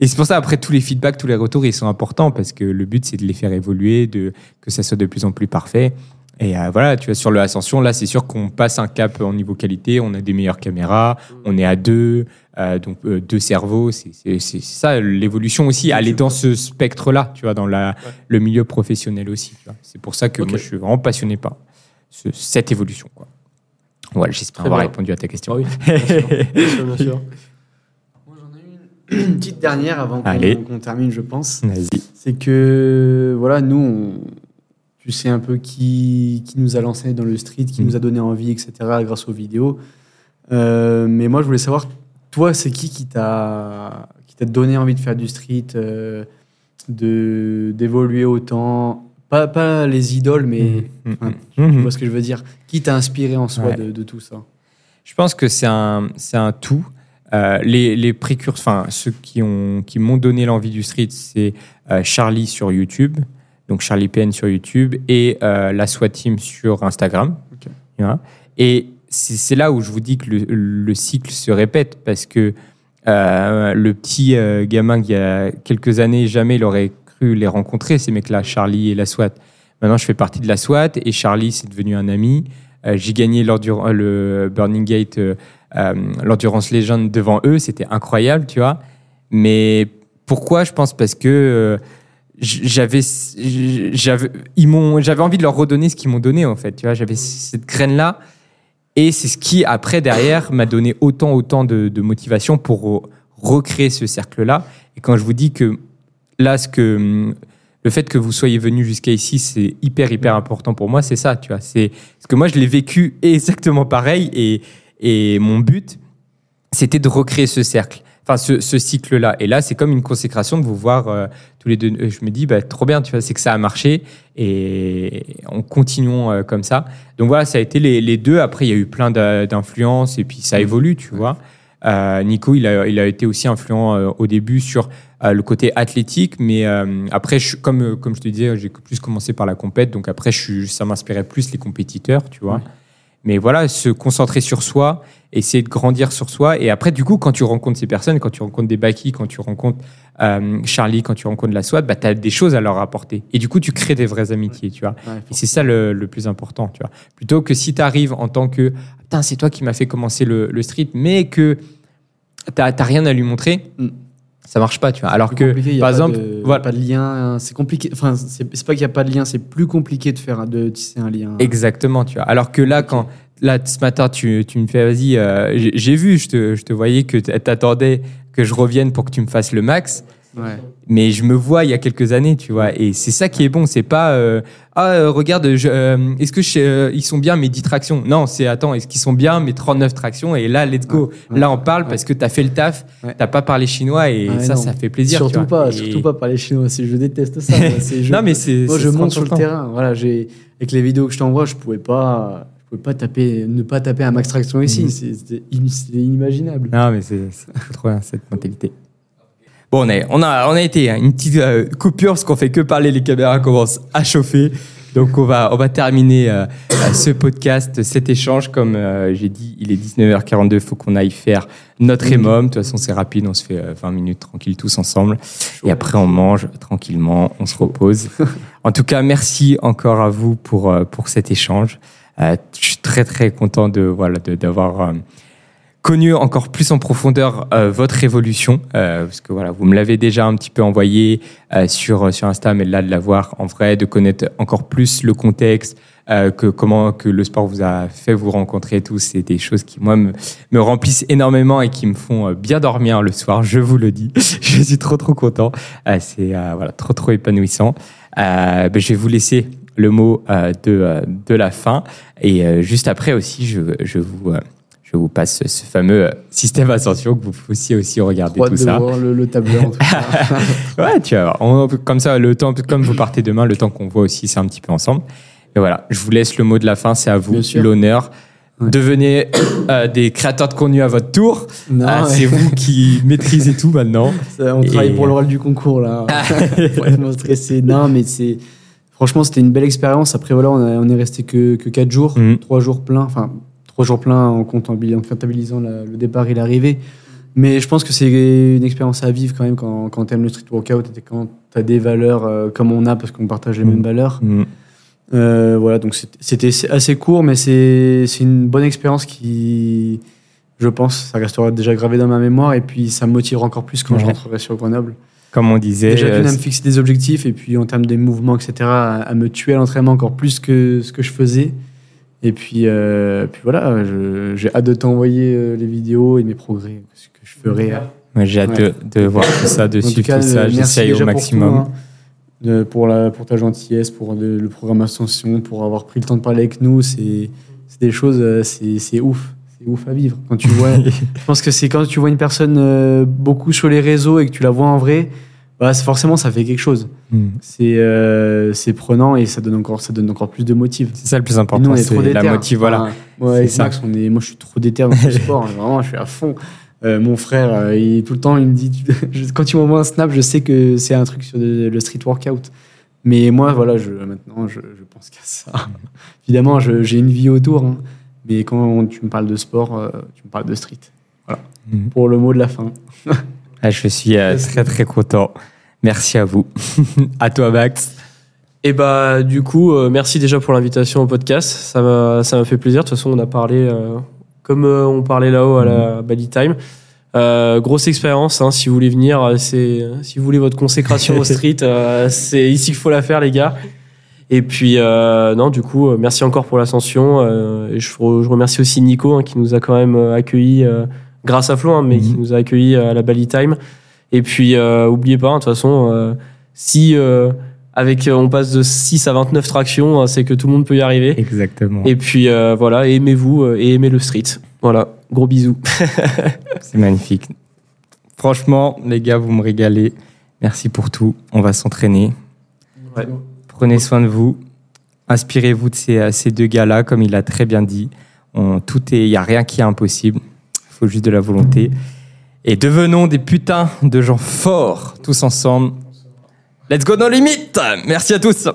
Et c'est pour ça, après, tous les feedbacks, tous les retours, ils sont importants parce que le but, c'est de les faire évoluer, de, que ça soit de plus en plus parfait. Et euh, voilà, tu vois, sur le Ascension, là, c'est sûr qu'on passe un cap en niveau qualité, on a des meilleures caméras, on est à deux, euh, donc euh, deux cerveaux, c'est ça l'évolution aussi, aller dans ce spectre-là, tu vois, dans la, le milieu professionnel aussi. C'est pour ça que moi, je suis vraiment passionné par ce- cette évolution. Quoi. Voilà, j'espère avoir bien. répondu à ta question. Ah oui, bien sûr, bien sûr, bien sûr. *laughs* Moi, j'en ai une, une *clears throat* petite dernière avant qu'on termine, je pense. C'est que, voilà, nous, on- tu sais un peu qui, qui nous a lancé dans le street, qui Mm. nous a donné envie, etc., grâce aux vidéos. Euh, mais moi, je voulais savoir, toi, c'est qui qui t'a donné envie de faire du street euh, de d'évoluer autant? Pas, pas les idoles, mais enfin, Mhm. tu vois ce que je veux dire. Qui t'a inspiré en soi Ouais. de, de tout ça? Je pense que c'est un, un tout. Euh, les, les précurseurs, enfin, ceux qui, ont, qui m'ont donné l'envie du street, c'est Charlie sur YouTube, donc Charlie PN sur YouTube, et euh, la SWAT Team sur Instagram. Et c'est là où je vous dis que le, le cycle se répète, parce que euh, le petit euh, gamin qui a quelques années, jamais il aurait cru les rencontrer, ces mecs-là, Charlie et la SWAT. Maintenant, je fais partie de la SWAT, et Charlie, c'est devenu un ami. Euh, J'ai gagné le Burning Gate, l'Endurance Legend devant eux, c'était incroyable, tu vois. Mais pourquoi? Je pense parce que j'avais, j'avais, ils m'ont, j'avais envie de leur redonner ce qu'ils m'ont donné en fait, tu vois. J'avais cette graine là, et c'est ce qui après derrière m'a donné autant, autant de, motivation pour re- recréer ce cercle là. Et quand je vous dis que là, ce que le fait que vous soyez venu jusqu'à ici, c'est hyper, hyper important pour moi. C'est ça, tu vois. C'est parce que moi, je l'ai vécu *laughs* exactement pareil. Et, et mon but, c'était de recréer ce cercle, enfin, ce, ce cycle-là. Et là, c'est comme une consécration de vous voir euh, tous les deux. Je me dis, bah, trop bien, tu vois, c'est que ça a marché. Et on continuons euh, comme ça. Donc voilà, ça a été les, les deux. Après, il y a eu plein d'influences et puis ça évolue, tu vois. Euh, Nico, il a, il a été aussi influent au début sur le côté athlétique, mais après, je, comme, comme je te disais, j'ai plus commencé par la compète, donc après, je, ça m'inspirait plus les compétiteurs, tu vois. Ouais. Mais voilà, se concentrer sur soi, essayer de grandir sur soi, et après, du coup, quand tu rencontres ces personnes, quand tu rencontres des Baki, quand tu rencontres euh, Charlie, quand tu rencontres la SWAT, bah, tu as des choses à leur apporter. Et du coup, tu crées des vraies amitiés, tu vois. Ouais, Et c'est ça le, le plus important, tu vois. Plutôt que si tu arrives en tant que putain, c'est toi qui m'as fait commencer le, le street, mais que t'as t'as rien à lui montrer, Mm. Ça marche pas, tu vois. Alors que, par pas exemple, de, voilà. pas de lien, hein, c'est compliqué. Enfin, c'est pas qu'il n'y a pas de lien, c'est plus compliqué de faire de tisser un lien. Exactement, tu vois. Alors que là, quand là ce matin, tu, tu me fais, vas-y, euh, j'ai j'ai vu, je te, je te voyais que t'attendais que je revienne pour que tu me fasses le max. Ouais. Mais je me vois il y a quelques années, tu vois. Et c'est ça qui est bon. C'est pas euh, ah euh, regarde, je, euh, est-ce que je- euh, ils sont bien mes 10 tractions? Non, c'est attends, est-ce qu'ils sont bien mes 39 tractions? Et là, let's go. Ouais. Là, on parle Ouais. parce que t'as fait le taf. T'as pas parlé chinois et ça, non. ça fait plaisir. surtout tu vois. pas, Et- surtout pas par les Chinois. Je déteste ça. moi, c'est- je- *laughs* Non, mais c'est. Moi, je monte sur le terrain. Voilà, j'ai avec les vidéos que je t'envoie, je pouvais pas, je pouvais pas taper, ne pas taper un max traction ici. C'est- C'était in- c'était inimaginable. Non, mais c'est trop bien cette mentalité. Bon, on, est, on, a, on a été hein, une petite euh, coupure parce qu'on fait que parler, les caméras commencent à chauffer. Donc, on va, on va terminer euh, euh, ce podcast, cet échange. Comme euh, j'ai dit, il est 19h42, il faut qu'on aille faire notre émum. De toute façon, c'est rapide, on se fait euh, 20 minutes tranquille tous ensemble. Et après, on mange tranquillement, on se repose. *laughs* En tout cas, merci encore à vous pour, euh, pour cet échange. Euh, je suis très, très content de voilà d'avoir euh, connu encore plus en profondeur euh, votre évolution, euh, parce que voilà, vous me l'avez déjà un petit peu envoyé euh, sur, sur Insta, mais là de la voir en vrai, de connaître encore plus le contexte, euh, que comment que le sport vous a fait vous rencontrer tous, c'est des choses qui moi me, me remplissent énormément et qui me font euh, bien dormir le soir, je vous le dis. *laughs* je suis trop trop content, Euh, c'est euh, voilà trop trop épanouissant. Euh, ben, je vais vous laisser le mot euh, de, euh, de la fin et euh, juste après aussi, je, je vous euh, je vous passe ce fameux euh, système ascension que vous puissiez aussi regarder tout de ça. voir le, le tableur. En tout cas. *laughs* Ouais, tu vois, on- comme ça, le temps, comme vous partez demain, le temps qu'on voit aussi, c'est un petit peu ensemble. Mais voilà, je vous laisse le mot de la fin, c'est à vous, l'honneur. Ouais. Devenez euh, des créateurs de contenu à votre tour. Non, Ah, ouais. C'est vous qui maîtrisez tout maintenant. Ça, on travaille pour l'oral du concours là. *laughs* pour être moins stressé. Non, mais c'est franchement c'était une belle expérience. Après voilà, on, a- on est resté que que quatre jours, Mhm. trois jours pleins. Enfin trois jours pleins en, comptabili- en comptabilisant la- le départ et l'arrivée. Mais je pense que c'est une expérience à vivre quand même quand, quand tu aimes le street workout et quand tu as des valeurs euh, comme on a parce qu'on partage les Mhm. mêmes valeurs. Mm. Euh, voilà, donc c'était assez court, mais c'est une bonne expérience qui, je pense, ça restera déjà gravé dans ma mémoire et puis ça me motivera encore plus quand je rentrerai sur Grenoble. Comme on disait, Déjà euh, d'une à me fixer des objectifs et puis en termes des mouvements, etc., à, à me tuer à l'entraînement encore plus que ce que je faisais. Et puis, euh, puis voilà, je- j'ai hâte de t'envoyer euh, les vidéos et mes progrès, ce que je ferai. j'ai hâte de, de voir tout ça, de En tout suivre cas, tout ça. euh, merci J'essaye au pour maximum. tout, hein, de- pour, la, pour ta gentillesse, pour le, le programme Ascension, pour avoir pris le temps de parler avec nous. C'est c'est des choses, euh, c'est c'est ouf. C'est ouf à vivre. Quand tu vois, *laughs* je pense que c'est quand tu vois une personne euh, beaucoup sur les réseaux et que tu la vois en vrai, c'est- forcément, ça fait quelque chose. Hmm. C'est euh, c'est prenant et ça donne, encore, ça donne encore plus de motifs. C'est ça le plus Et nous, important, on est trop la déter. motive. Voilà. Enfin. Max, on est, moi, je suis trop déter dans ce *laughs* sport. Vraiment, je suis à fond. Euh, mon frère, euh, il, tout le temps, il me dit *laughs* quand tu m'envoies un snap, je sais que c'est un truc sur le, le street workout. Mais moi, voilà, je, maintenant, je, je pense qu'à ça. *laughs* Évidemment, je- j'ai une vie autour. hein. mais quand tu me parles de sport, tu me parles de street. Voilà. Mhm. Pour le mot de la fin. Ah, je suis euh, très très content. Merci à vous. *laughs* à toi, Max. Et bah du coup, euh, merci déjà pour l'invitation au podcast. Ça m'a ça m'a fait plaisir. De toute façon, on a parlé euh, comme on parlait là-haut à la Bali Time. Euh, grosse expérience. hein, si vous voulez venir, c'est si vous voulez votre consécration au *laughs* street, euh, c'est ici qu'il faut la faire, les gars. Et puis euh, non, du coup, merci encore pour l'ascension. et je, je remercie aussi Nico hein, qui nous a quand même accueillis grâce à Flo, hein, mais Mhm. qui nous a accueillis à la Bali Time. Et puis, euh, oubliez pas, hein, de toute façon, euh, si euh, avec euh, on passe de 6 à 29 tractions, hein, c'est que tout le monde peut y arriver. Exactement. Et puis euh, voilà, aimez-vous euh, et aimez le street. Voilà, gros bisous. *laughs* C'est magnifique. Franchement, les gars, vous me régalez. Merci pour tout. On va s'entraîner. Ouais. Prenez soin de vous. Inspirez-vous de ces, euh, ces deux gars-là, comme il a très bien dit. On, tout est, il n'y a rien qui est impossible. Faut juste de la volonté. Et devenons des putains de gens forts, tous ensemble. Let's go no limit Merci à tous